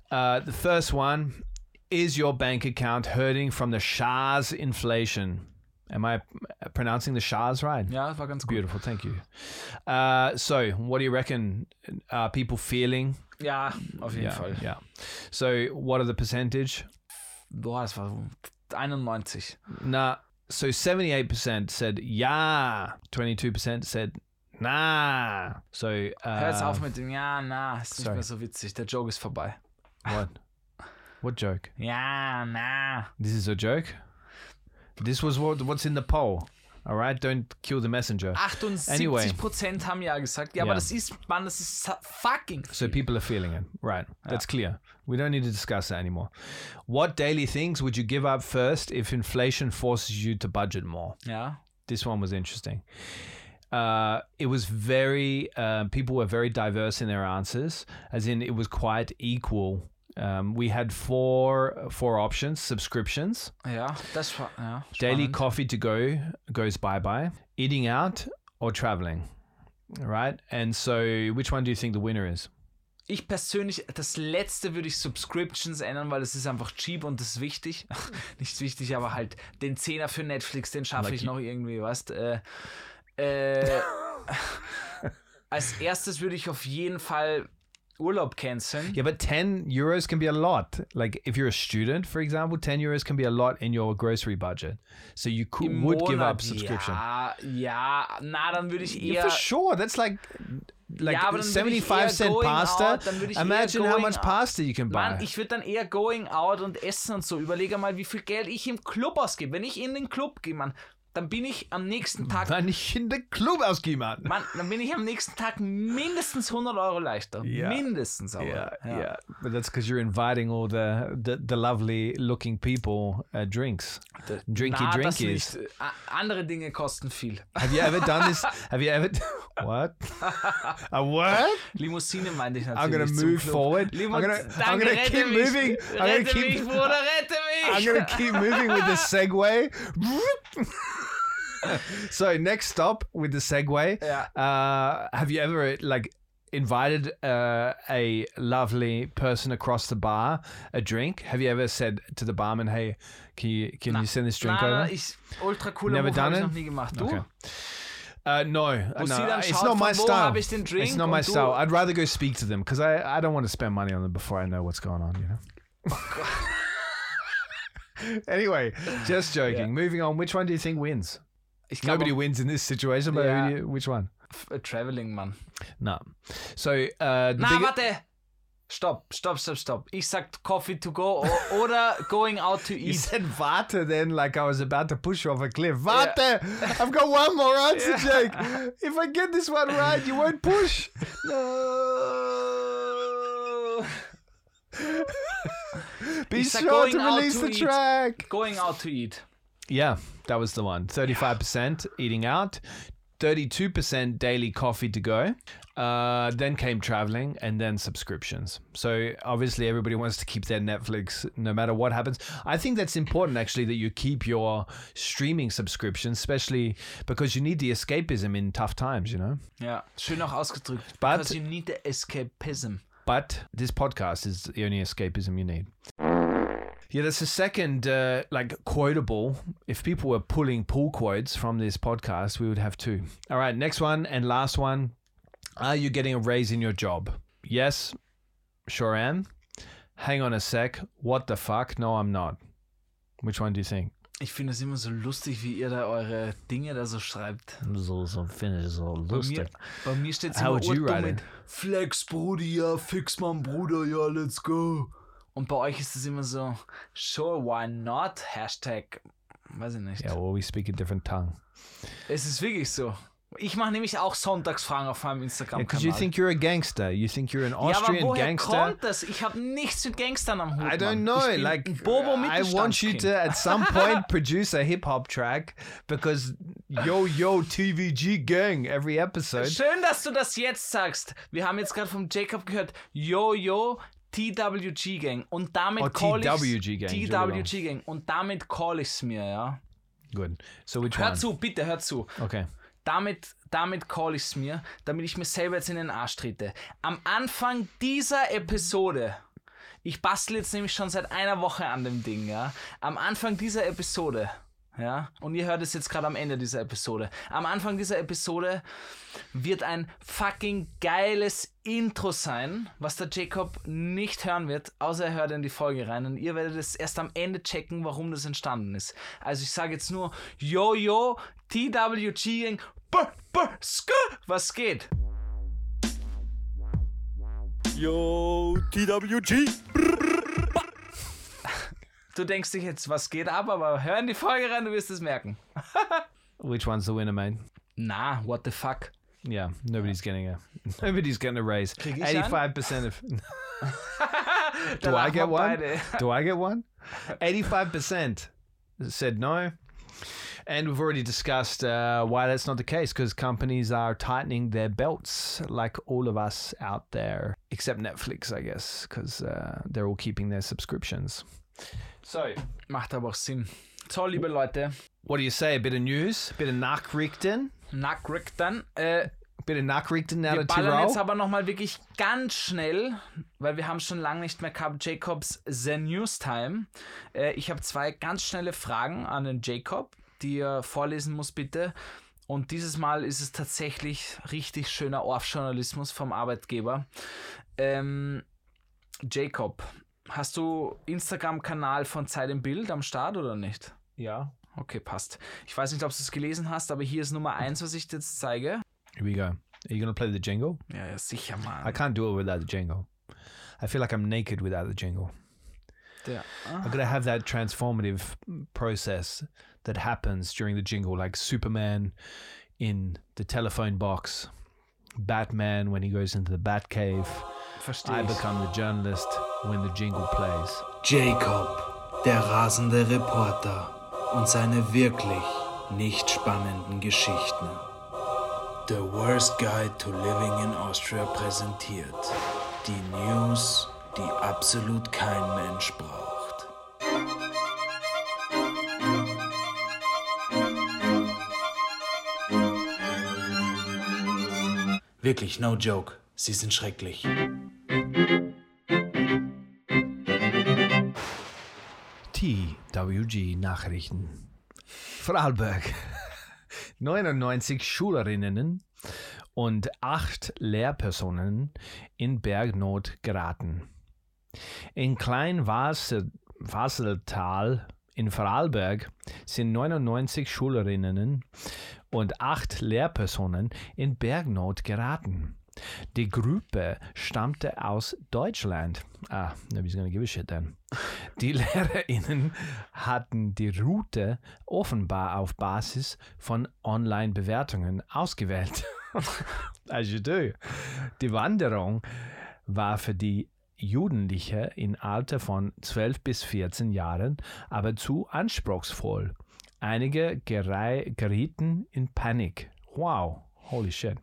Uh, the first one is your bank account hurting from the Shah's inflation? Am I pronouncing the Shah's right? Ja, war ganz gut. Beautiful, thank you. Uh, so, what do you reckon? Are people feeling? Ja, auf jeden yeah, Fall. Yeah. So, what are the percentage? Boah, das war 91. Nah. So 78% said yeah. 22% said nah. So uh, Hör jetzt auf mit dem Ja, na, ist nicht sorry. mehr so witzig. Der Joke ist vorbei. what? What joke? Ja, nah. This is a joke. This was what what's in the poll. All right, don't kill the messenger. 78% Anyway, haben ja gesagt. Ja, aber Ja. das ist, Mann, das ist fucking. so people are feeling it, right? That's clear. We don't need to discuss that anymore. What daily things would you give up first if inflation forces you to budget more? Ja. This one was interesting. Uh, it was very uh, people were very diverse in their answers, as in it was quite equal. Um, we had four four options: subscriptions, Ja, das war. Ja, daily spannend. coffee to go goes bye bye, eating out, or traveling. Right, and so which one do you think the winner is? Ich persönlich, das letzte würde ich Subscriptions ändern, weil es ist einfach cheap und das ist wichtig. Nicht wichtig, aber halt den Zehner für Netflix, den schaffe Like ich noch irgendwie, weißt äh, äh, Als erstes würde ich auf jeden Fall Urlaub canceln. Yeah, but 10 euros can be a lot. Like if you're a student, for example, 10 euros can be a lot in your grocery budget. So you could, Im would give up subscription. Ja, ja, na, dann würde ich Yeah, eher. for sure. That's like like Ja, aber dann würde ich 75 eher cent pasta. out, Imagine how much out. pasta you can buy. Mann, ich würde dann eher going out und essen und so. Überlege mal, wie viel Geld ich im Club ausgebe. Wenn ich in den Club gehe, Mann, dann bin ich am nächsten Tag. Wenn ich in den Club ausgehe, Mann. Dann bin ich am nächsten Tag mindestens 100 Euro leichter. Yeah. Mindestens aber. Yeah, yeah, But that's because you're inviting all the, the, the lovely looking people uh, drinks. Drinky Na, das drinkies. nicht. Andere Dinge kosten viel. Have you ever done this? Have you ever? What? A what? Limousine meinte ich I'm natürlich. gonna zum move Club. forward. Limo I'm gonna, I'm gonna keep mich. moving. I'm gonna Rette keep. mich, Bruder, rette mich. I'm gonna keep moving with the Segway. so next stop with the segue. Yeah. Uh, have you ever like invited uh, a lovely person across the bar a drink? Have you ever said to the barman, "Hey, can you can you send this drink Na, over?" ich, ultra cooler Never done it? noch nie gemacht. Du? Okay. Uh, no, no, it's not my style. habe ich den Drink it's not my style. I'd rather go speak to them because I, I don't want to spend money on them before I know what's going on. You know. anyway, just joking. Moving on. Which one do you think wins? Ich glaube, Nobody wins in this situation, but Yeah. you- which one? Äh, Traveling, Mann. No. So uh, Na, warte. Stopp, stopp, stopp, stopp. Ich sag Coffee to go oder going out to You eat. said Vata then, like I was about to push you off a cliff. Vata! I've got one more answer, Yeah. Jake. If I get this one right, you won't push. No. Be sure to going out release to the eat. track. Going out to eat. Yeah, that was the one. 35% eating out, 32% daily coffee to go. Uh, then came traveling and then subscriptions. So obviously, everybody wants to keep their Netflix no matter what happens. I think that's important actually that you keep your streaming subscriptions, especially because you need the escapism in tough times, you know? Ja, schön auch ausgedrückt. But- Because you need the escapism. But this podcast is the only escapism you need. Yeah, that's the second, uh, like, quotable. If people were pulling pull quotes from this podcast, we would have two. All right, next one and last one. Are you getting a raise in your job? Yes, sure am. Hang on a sec. What the fuck? No, I'm not. Which one do you think? Ich finde es immer so lustig, wie ihr da eure Dinge da so schreibt. So, so finde ich so Bei mir, bei mir steht es How immer would you write mit it? Flex, Brudi, ja, fix mein Bruder, ja, let's go. Und bei euch ist es immer so, sure, why not? Hashtag, weiß ich nicht. Yeah, well, we speak a different tongue. Es ist wirklich so. Ich mache nämlich auch Sonntagsfragen auf meinem Because Instagram-Kanal. you think you're a gangster. You think you're an ja, aber Austrian woher gangster. kommt das? Ich habe nichts mit Gangstern am Hut. I don't know. Like, Bobo I want you to at some point produce a hip hop track because yo yo TVG gang every episode. Schön, dass du das jetzt sagst. Wir haben jetzt gerade vom Jacob gehört, Yo Yo TWG Gang und damit Oh, call TWG Gang, TWG Gang und damit call ich's mir, ja. Good. So which Hör one? zu, bitte, hör zu. Okay. Damit, damit call ich's mir, damit ich mir selber jetzt in den Arsch trete. Am Anfang dieser Episode, ich bastel jetzt nämlich schon seit einer Woche an dem Ding, ja. Am Anfang dieser Episode, ja, und ihr hört es jetzt gerade am Ende dieser Episode. Am Anfang dieser Episode wird ein fucking geiles Intro sein, was der Jacob nicht hören wird, außer er hört in die Folge rein. Und ihr werdet es erst am Ende checken, warum das entstanden ist. Also ich sage jetzt nur, yo, yo, TWG was geht? Yo, TWG. Du denkst dich jetzt, was geht ab, aber hör in die Folge rein, du wirst es merken. Which one's the winner, mate? Na, what the fuck? Yeah, nobody's getting a nobody's getting a raise. Eighty-five percent of. Do I get one? Do I get one? Eighty-five percent said no. And we've already discussed uh, why that's not the case because companies are tightening their belts, like all of us out there, except Netflix, I guess, because uh, they're all keeping their subscriptions. So, Macht aber auch Sinn. So, liebe Leute, what do you say? A bit of news, bit of Nachrichten, Nachrichten. Äh, bit Bit of Nachrichten Wir ballern jetzt aber nochmal wirklich ganz schnell, weil wir haben schon lange nicht mehr gehabt, Jacobs The News Time. Äh, ich habe zwei ganz schnelle Fragen an den Jacob, die er vorlesen muss, bitte. Und dieses Mal ist es tatsächlich richtig schöner Orf-Journalismus vom Arbeitgeber. Ähm, Jacob, hast du Instagram-Kanal von Zeit im Bild am Start oder nicht? Ja. Okay, passt. Ich weiß nicht, ob du es gelesen hast, aber hier ist Nummer eins, was ich dir jetzt zeige. Here we go. Are you to play the jingle? Ja, ja, sicher, Mann. I can't do it without the jingle. I feel like I'm naked without the jingle. Der, I'm going to have that transformative process that happens during the jingle, like Superman in the telephone box, Batman when he goes into the Batcave. Verstehe I become the journalist when the jingle plays. Jacob, der rasende Reporter und seine wirklich nicht spannenden Geschichten. The Worst Guide to Living in Austria präsentiert die News, die absolut kein Mensch braucht. Wirklich, no joke. Sie sind schrecklich. TWG Nachrichten. Vorarlberg. 99 Schülerinnen und 8 Lehrpersonen in Bergnot geraten. In Kleinwassertal in Vorarlberg sind 99 Schülerinnen und 8 Lehrpersonen in Bergnot geraten. Die Gruppe stammte aus Deutschland. Ah, nobody's gonna give a shit then. Die LehrerInnen hatten die Route offenbar auf Basis von Online-Bewertungen ausgewählt. As you do. Die Wanderung war für die Jugendliche im Alter von 12 bis 14 Jahren aber zu anspruchsvoll. Einige gerieten in Panik. Wow, holy shit.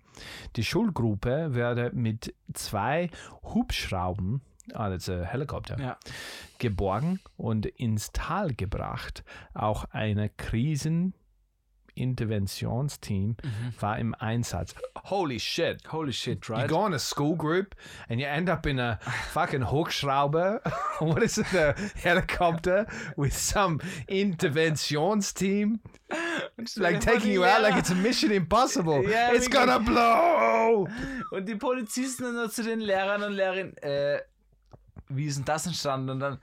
Die Schulgruppe wurde mit zwei Hubschrauben, ah, that's a helicopter, Ja. geborgen und ins Tal gebracht. Auch eine Kriseninterventionsteam war im Einsatz. Holy shit. Holy shit, You right? go on a school group and you end up in a fucking Hochschrauber. what is it? A helicopter with some interventionsteam. Like taking you out like it's a mission impossible. Ja, it's gonna blow. Und die Polizisten dann nur zu den Lehrern und Lehrerinnen, äh, wie ist denn das entstanden? Und dann,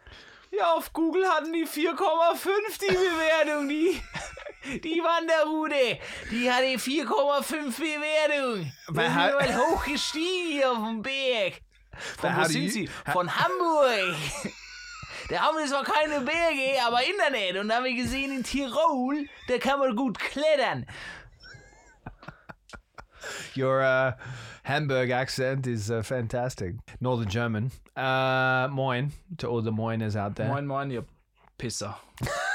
ja, auf Google hatten die 4,5 die Bewertung, die, die Wanderroute, die hatte 4,5 Bewertung. Wir sind mal hochgestiegen hier auf dem Berg. Von wo sind you- sie? Von Hamburg. Da haben wir zwar keine Berge, aber Internet. Und da haben wir gesehen, in Tirol, da kann man gut klettern. Your uh, Hamburg accent is uh, fantastic. Northern German. Uh, moin to all the moiners out there. Moin, moin, ihr Pisser.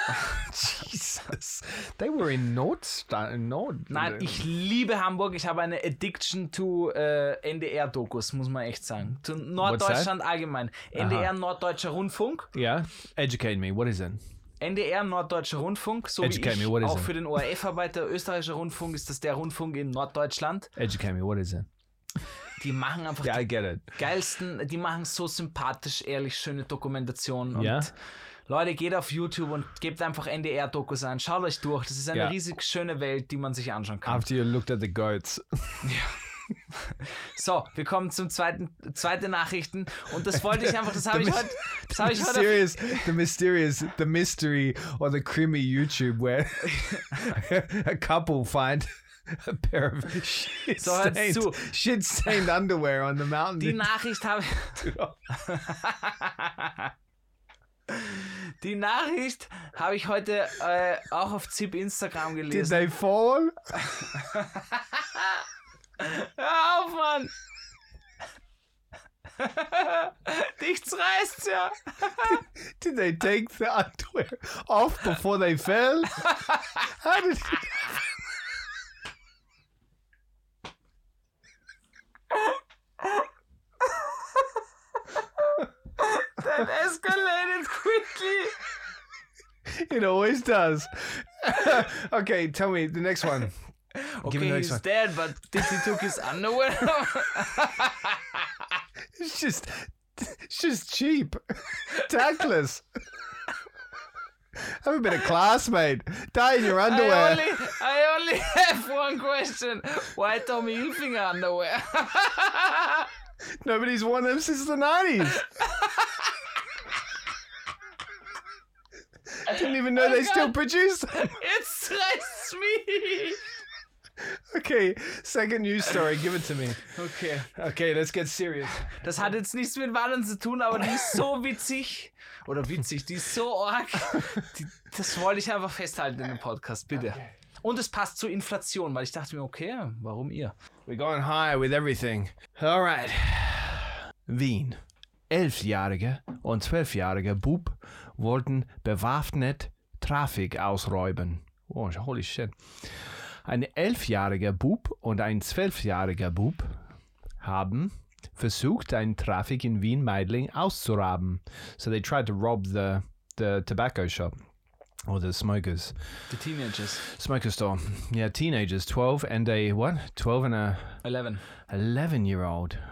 Jesus. They were in Nordsta Nord. Nein, ich liebe Hamburg. Ich habe eine Addiction to äh, NDR-Dokus, muss man echt sagen. Zu Norddeutschland allgemein. NDR Norddeutscher Rundfunk. Yeah. Educate me. What is it? NDR Norddeutscher Rundfunk, so Educate wie ich, me, what is auch it? für den ORF-Arbeiter Österreichischer Rundfunk ist das der Rundfunk in Norddeutschland. Educate me. What is it? Die machen einfach Yeah, I die get it. geilsten, die machen so sympathisch, ehrlich, schöne Dokumentationen. Ja. Leute, geht auf YouTube und gebt einfach NDR-Dokus ein. Schaut euch durch. Das ist eine Ja. riesig schöne Welt, die man sich anschauen kann. After you looked at the goats. So, wir kommen zum zweiten, zweite Nachrichten und das wollte ich einfach, das habe ich heute, das habe ich heute. the mysterious, the mystery or the creamy YouTube where a couple find a pair of shit So, stained, zu. shit stained underwear on the mountain. Die Nachricht habe Die Nachricht habe ich heute äh, auch auf ZIP Instagram Did gelesen. they fall? Hör auf, Mann! Nichts reißt ja. Did they take the underwear off before they fell? How did That escalated quickly. it always does? okay, tell me the next one. Give me Okay, the he's one. dead, but did he took his underwear? It's just, it's just cheap, tactless. Have a bit of class, mate. Die in your underwear. I only, I only have one question. Why Tommy Hilfiger underwear? Nobody's worn them since the nineties. I didn't even know they still produce them. It stresst mich. Okay, second news story. Give it to me. Okay. Okay, let's get serious. Das hat jetzt nichts mit Wahlen zu tun, aber die ist so witzig. Oder witzig, die ist so arg. Die, das wollte ich einfach festhalten in dem Podcast, bitte. Und es passt zur Inflation, weil ich dachte mir, okay, warum ihr? We're going high with everything. All right. Wien. Elfjährige und zwölfjährige Bub wollten bewaffnet Trafik ausräumen. Oh, holy shit. Ein elfjähriger Bub und ein zwölfjähriger Bub haben versucht, einen Trafik in Wien-Meidling auszuraben. So they tried to rob the, the tobacco shop or the smokers. The Teenagers. Smoker store. Yeah, teenagers, 12 and a what? 12 and a 11. 11 year old.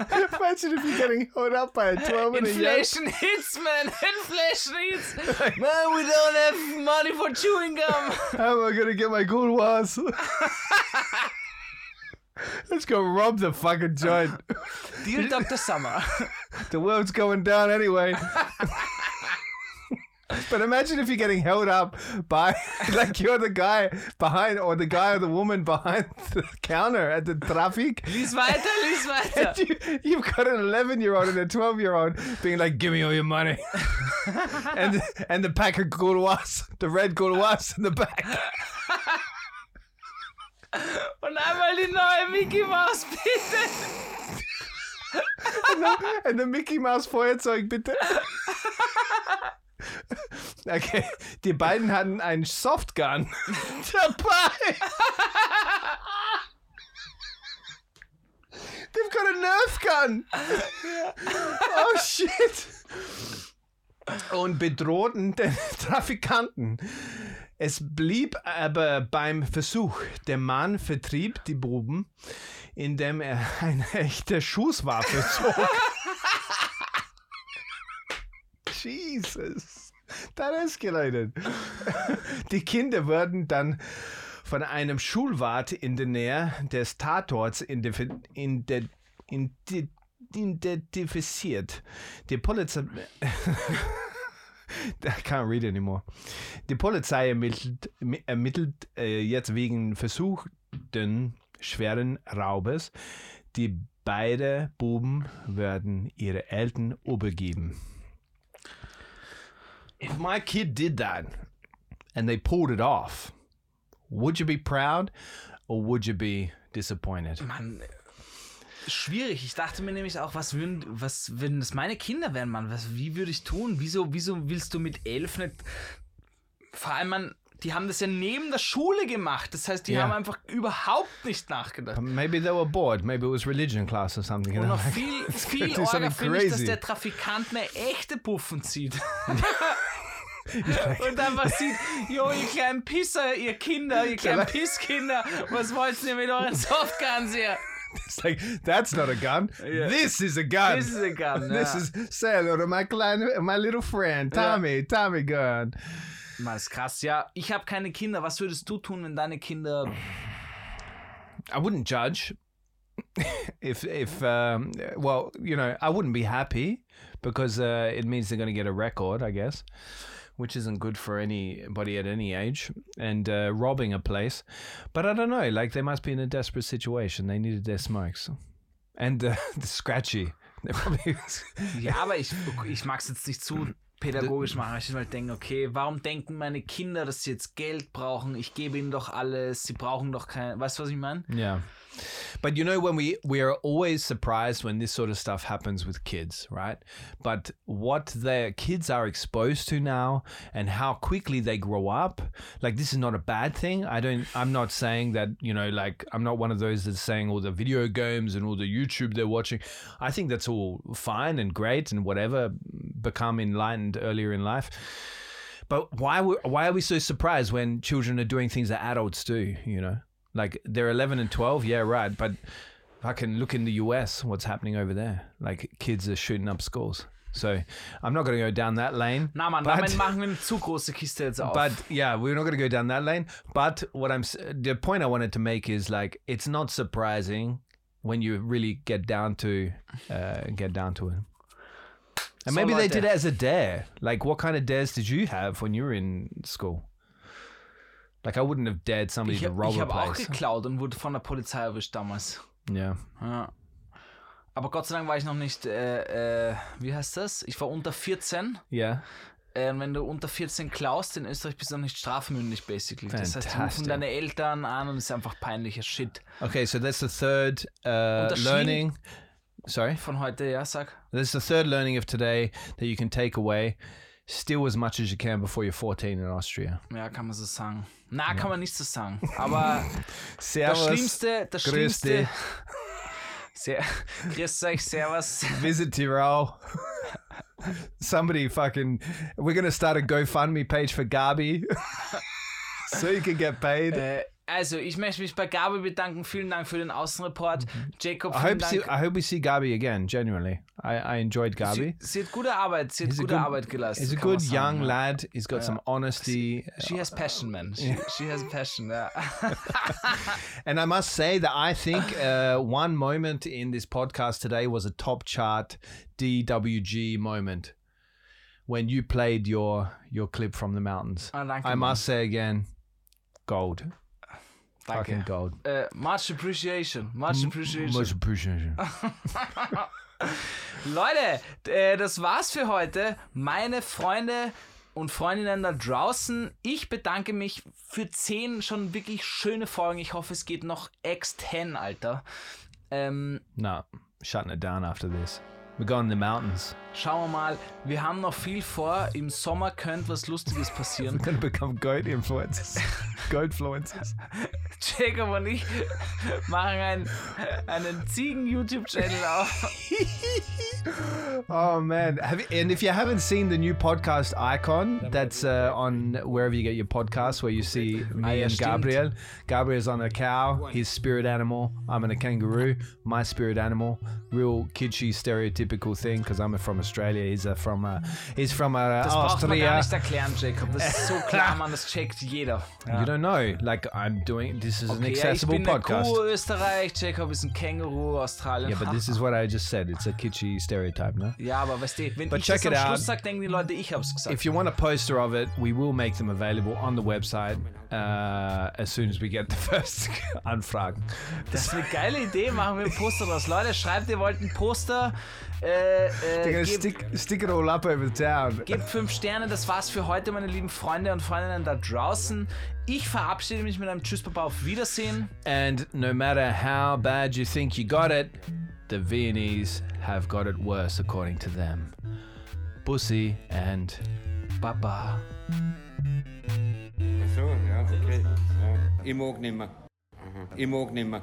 Imagine if you're getting held up by a 12 and a young. Inflation hits, man. Inflation hits. Man, we don't have money for chewing gum. How am I gonna get my good was? Let's go rob the fucking joint. Deal Dr. Summer. The world's going down anyway. But imagine if you're getting held up by, like, you're the guy behind, or the guy or the woman behind the counter at the traffic. Lies weiter, lies weiter. And you, you've got an 11 year old and a 12 year old being like, give me all your money. and, and the pack of Gaulois, the red Gaulois in the back. Und einmal die neue Mickey Mouse, bitte. and, the, and the Mickey Mouse Feuerzeug, bitte. Okay, die beiden hatten einen Softgun dabei. They've got a Nerf gun. Oh shit. Und bedrohten den Trafikanten. Es blieb aber beim Versuch. Der Mann vertrieb die Buben, indem er eine echte Schusswaffe zog. Jesus. That escalated. Die Kinder wurden dann von einem Schulwart in der Nähe des Tatorts identifiziert. Die Polizei. I can't read anymore. Die Polizei ermittelt, ermittelt äh, jetzt wegen versuchten schweren Raubes. Die beiden Buben werden ihre Eltern übergeben. If my kid did that and they pulled it off, would you be proud or would you be disappointed? Mann, schwierig. Ich dachte mir nämlich auch, was würden, was, wenn das meine Kinder wären, Mann, was, wie würde ich tun? Wieso, wieso willst du mit elf nicht, vor allem, Mann, die haben das ja neben der Schule gemacht. Das heißt, die Ja. haben einfach überhaupt nicht nachgedacht. Maybe they were bored. Maybe it was religion class or something. Und noch viel, viel Orga finde ich, dass der Trafikant mehr echte Puffen zieht. Und einfach sieht, jo, ihr kleinen Pisser, ihr Kinder, ihr kleinen Pisskinder, was wollt ihr mit euren Softguns hier? It's like, that's not a gun. Yeah. This is a gun. This is a gun, this ja. is say hello to my kleine, my little friend, Ja. Tommy, Tommy gun. Mann, ist krass. Ja, ich habe keine Kinder. Was würdest du tun, wenn deine Kinder... I wouldn't judge if if um, well, you know, I wouldn't be happy because uh, it means they're going to get a record, I guess, which isn't good for anybody at any age. And uh, robbing a place, but I don't know. Like they must be in a desperate situation. They needed their smokes and uh, the scratchy. Ja, aber ich, ich mag es jetzt nicht zu pädagogisch machen. Ich will denken, okay, warum denken meine Kinder, dass sie jetzt Geld brauchen? Ich gebe ihnen doch alles. Sie brauchen doch kein... Weißt du, was ich meine? Yeah. But you know when we we are always surprised when this sort of stuff happens with kids, right? But what their kids are exposed to now and how quickly they grow up, like this is not a bad thing. I don't I'm not saying that, you know, like I'm not one of those that's saying all the video games and all the YouTube they're watching. I think that's all fine and great and whatever become enlightened earlier in life. But why why are we so surprised when children are doing things that adults do? You know, like they're 11 and 12. Yeah, right. But I can look in the US. What's happening over there? Like kids are shooting up schools. So I'm not going to go down that lane. Na Mann, but- damit machen wir eine zu große Kiste jetzt auf. But yeah, we're not going to go down that lane. But what I'm the point I wanted to make is like it's not surprising when you really get down to uh, get down to it. And So, maybe they Leute. did it as a dare. Like, what kind of dares did you have when you were in school? Like, I wouldn't have dared somebody ich to habe rob a hab auch geklaut und wurde von der Polizei erwischt damals. Yeah. Ja. Aber Gott sei Dank war ich noch nicht, äh, äh, wie heißt das? Ich war unter 14. Yeah. Äh, wenn du unter 14 klaust, in Österreich bist du noch nicht strafmündig, basically. Das heißt, die rufen Fantastic. deine Eltern an und es ist einfach peinlicher Shit. Okay, so that's the third uh, learning. Sorry? Von heute, ja, sag. That's the third learning of today that you can take away. Steal as much as you can before you're 14 in Austria. Ja, kann man so sagen. Na, kann man nicht so sagen. Aber das Servus. Schlimmste, das Grüß Schlimmste. Sehr, grüß euch, servus. Visit Tirol. Somebody fucking. We're gonna start a GoFundMe page for Gabi, so you can get paid. Äh, also, ich möchte mich bei Gabi bedanken. Vielen Dank für den Außenreport. Jacob, I vielen hope see, I hope we see Gabi again. Genuinely, I, I enjoyed Gabi. Sie, sie hat gute Arbeit, sie hat He's gute good- Arbeit geleistet. He's a good young ja. lad. He's got Ja. some honesty. She has passion, man. She, she has passion, ja. And I must say that I think uh, one moment in this podcast today was a top chart DWG moment when you played your your clip from the mountains. Ah, danke, I must say again, gold. Fucking Danke. gold. Äh, much appreciation, much appreciation. Much appreciation. Leute, äh, das war's für heute. Meine Freunde und Freundinnen da draußen, ich bedanke mich für 10 schon wirklich schöne Folgen. Ich hoffe, es geht noch X10, Alter. Ähm, no, shutting it down after this. We're going in the mountains. Schauen wir mal, wir haben noch viel vor. Im Sommer könnte was Lustiges passieren. Become goat influencers. goat influencers. Jacob und ich machen einen, einen Ziegen-YouTube-Channel auf. Oh man! Have you, and if you haven't seen the new podcast icon, that's uh, on wherever you get your podcasts, where you see me and. Gabriel. Gabriel's on a cow. His spirit animal. I'm on a kangaroo. My spirit animal. Real kitschy stereotypical thing because I'm from Australia. He's uh, from uh, he's from uh, Das braucht man gar Austria. nicht erklären, Jacob. Das ist so klar, man, das checkt jeder. You don't know. Like I'm doing. This is an Okay, ja, ich accessible bin podcast. Kuh, Österreich, Jacob ist ein Känguru, Australien. Yeah, but this is what I just said. It's a kitschy stereotype, no? Ja, aber weißt du, wenn But ich check das am it Schluss out. sage, denken die Leute, ich hab's gesagt. If you want a poster of it, we will make them available on the website uh, as soon as we get the first Anfragen. das ist eine geile Idee, machen wir ein Poster draus. Leute, schreibt, ihr wollt ein Poster. Äh, They're äh, stick, stick it all up over the town. gebt fünf Sterne, das war's für heute, meine lieben Freunde und Freundinnen da draußen. Ich verabschiede mich mit einem Tschüss, Papa, auf Wiedersehen. And no matter how bad you think you got it, the Viennese have got it worse according to them. Pussy and Baba. Ach so, ja, okay. Ja. Ich mag nimmer. Ich mag nimmer.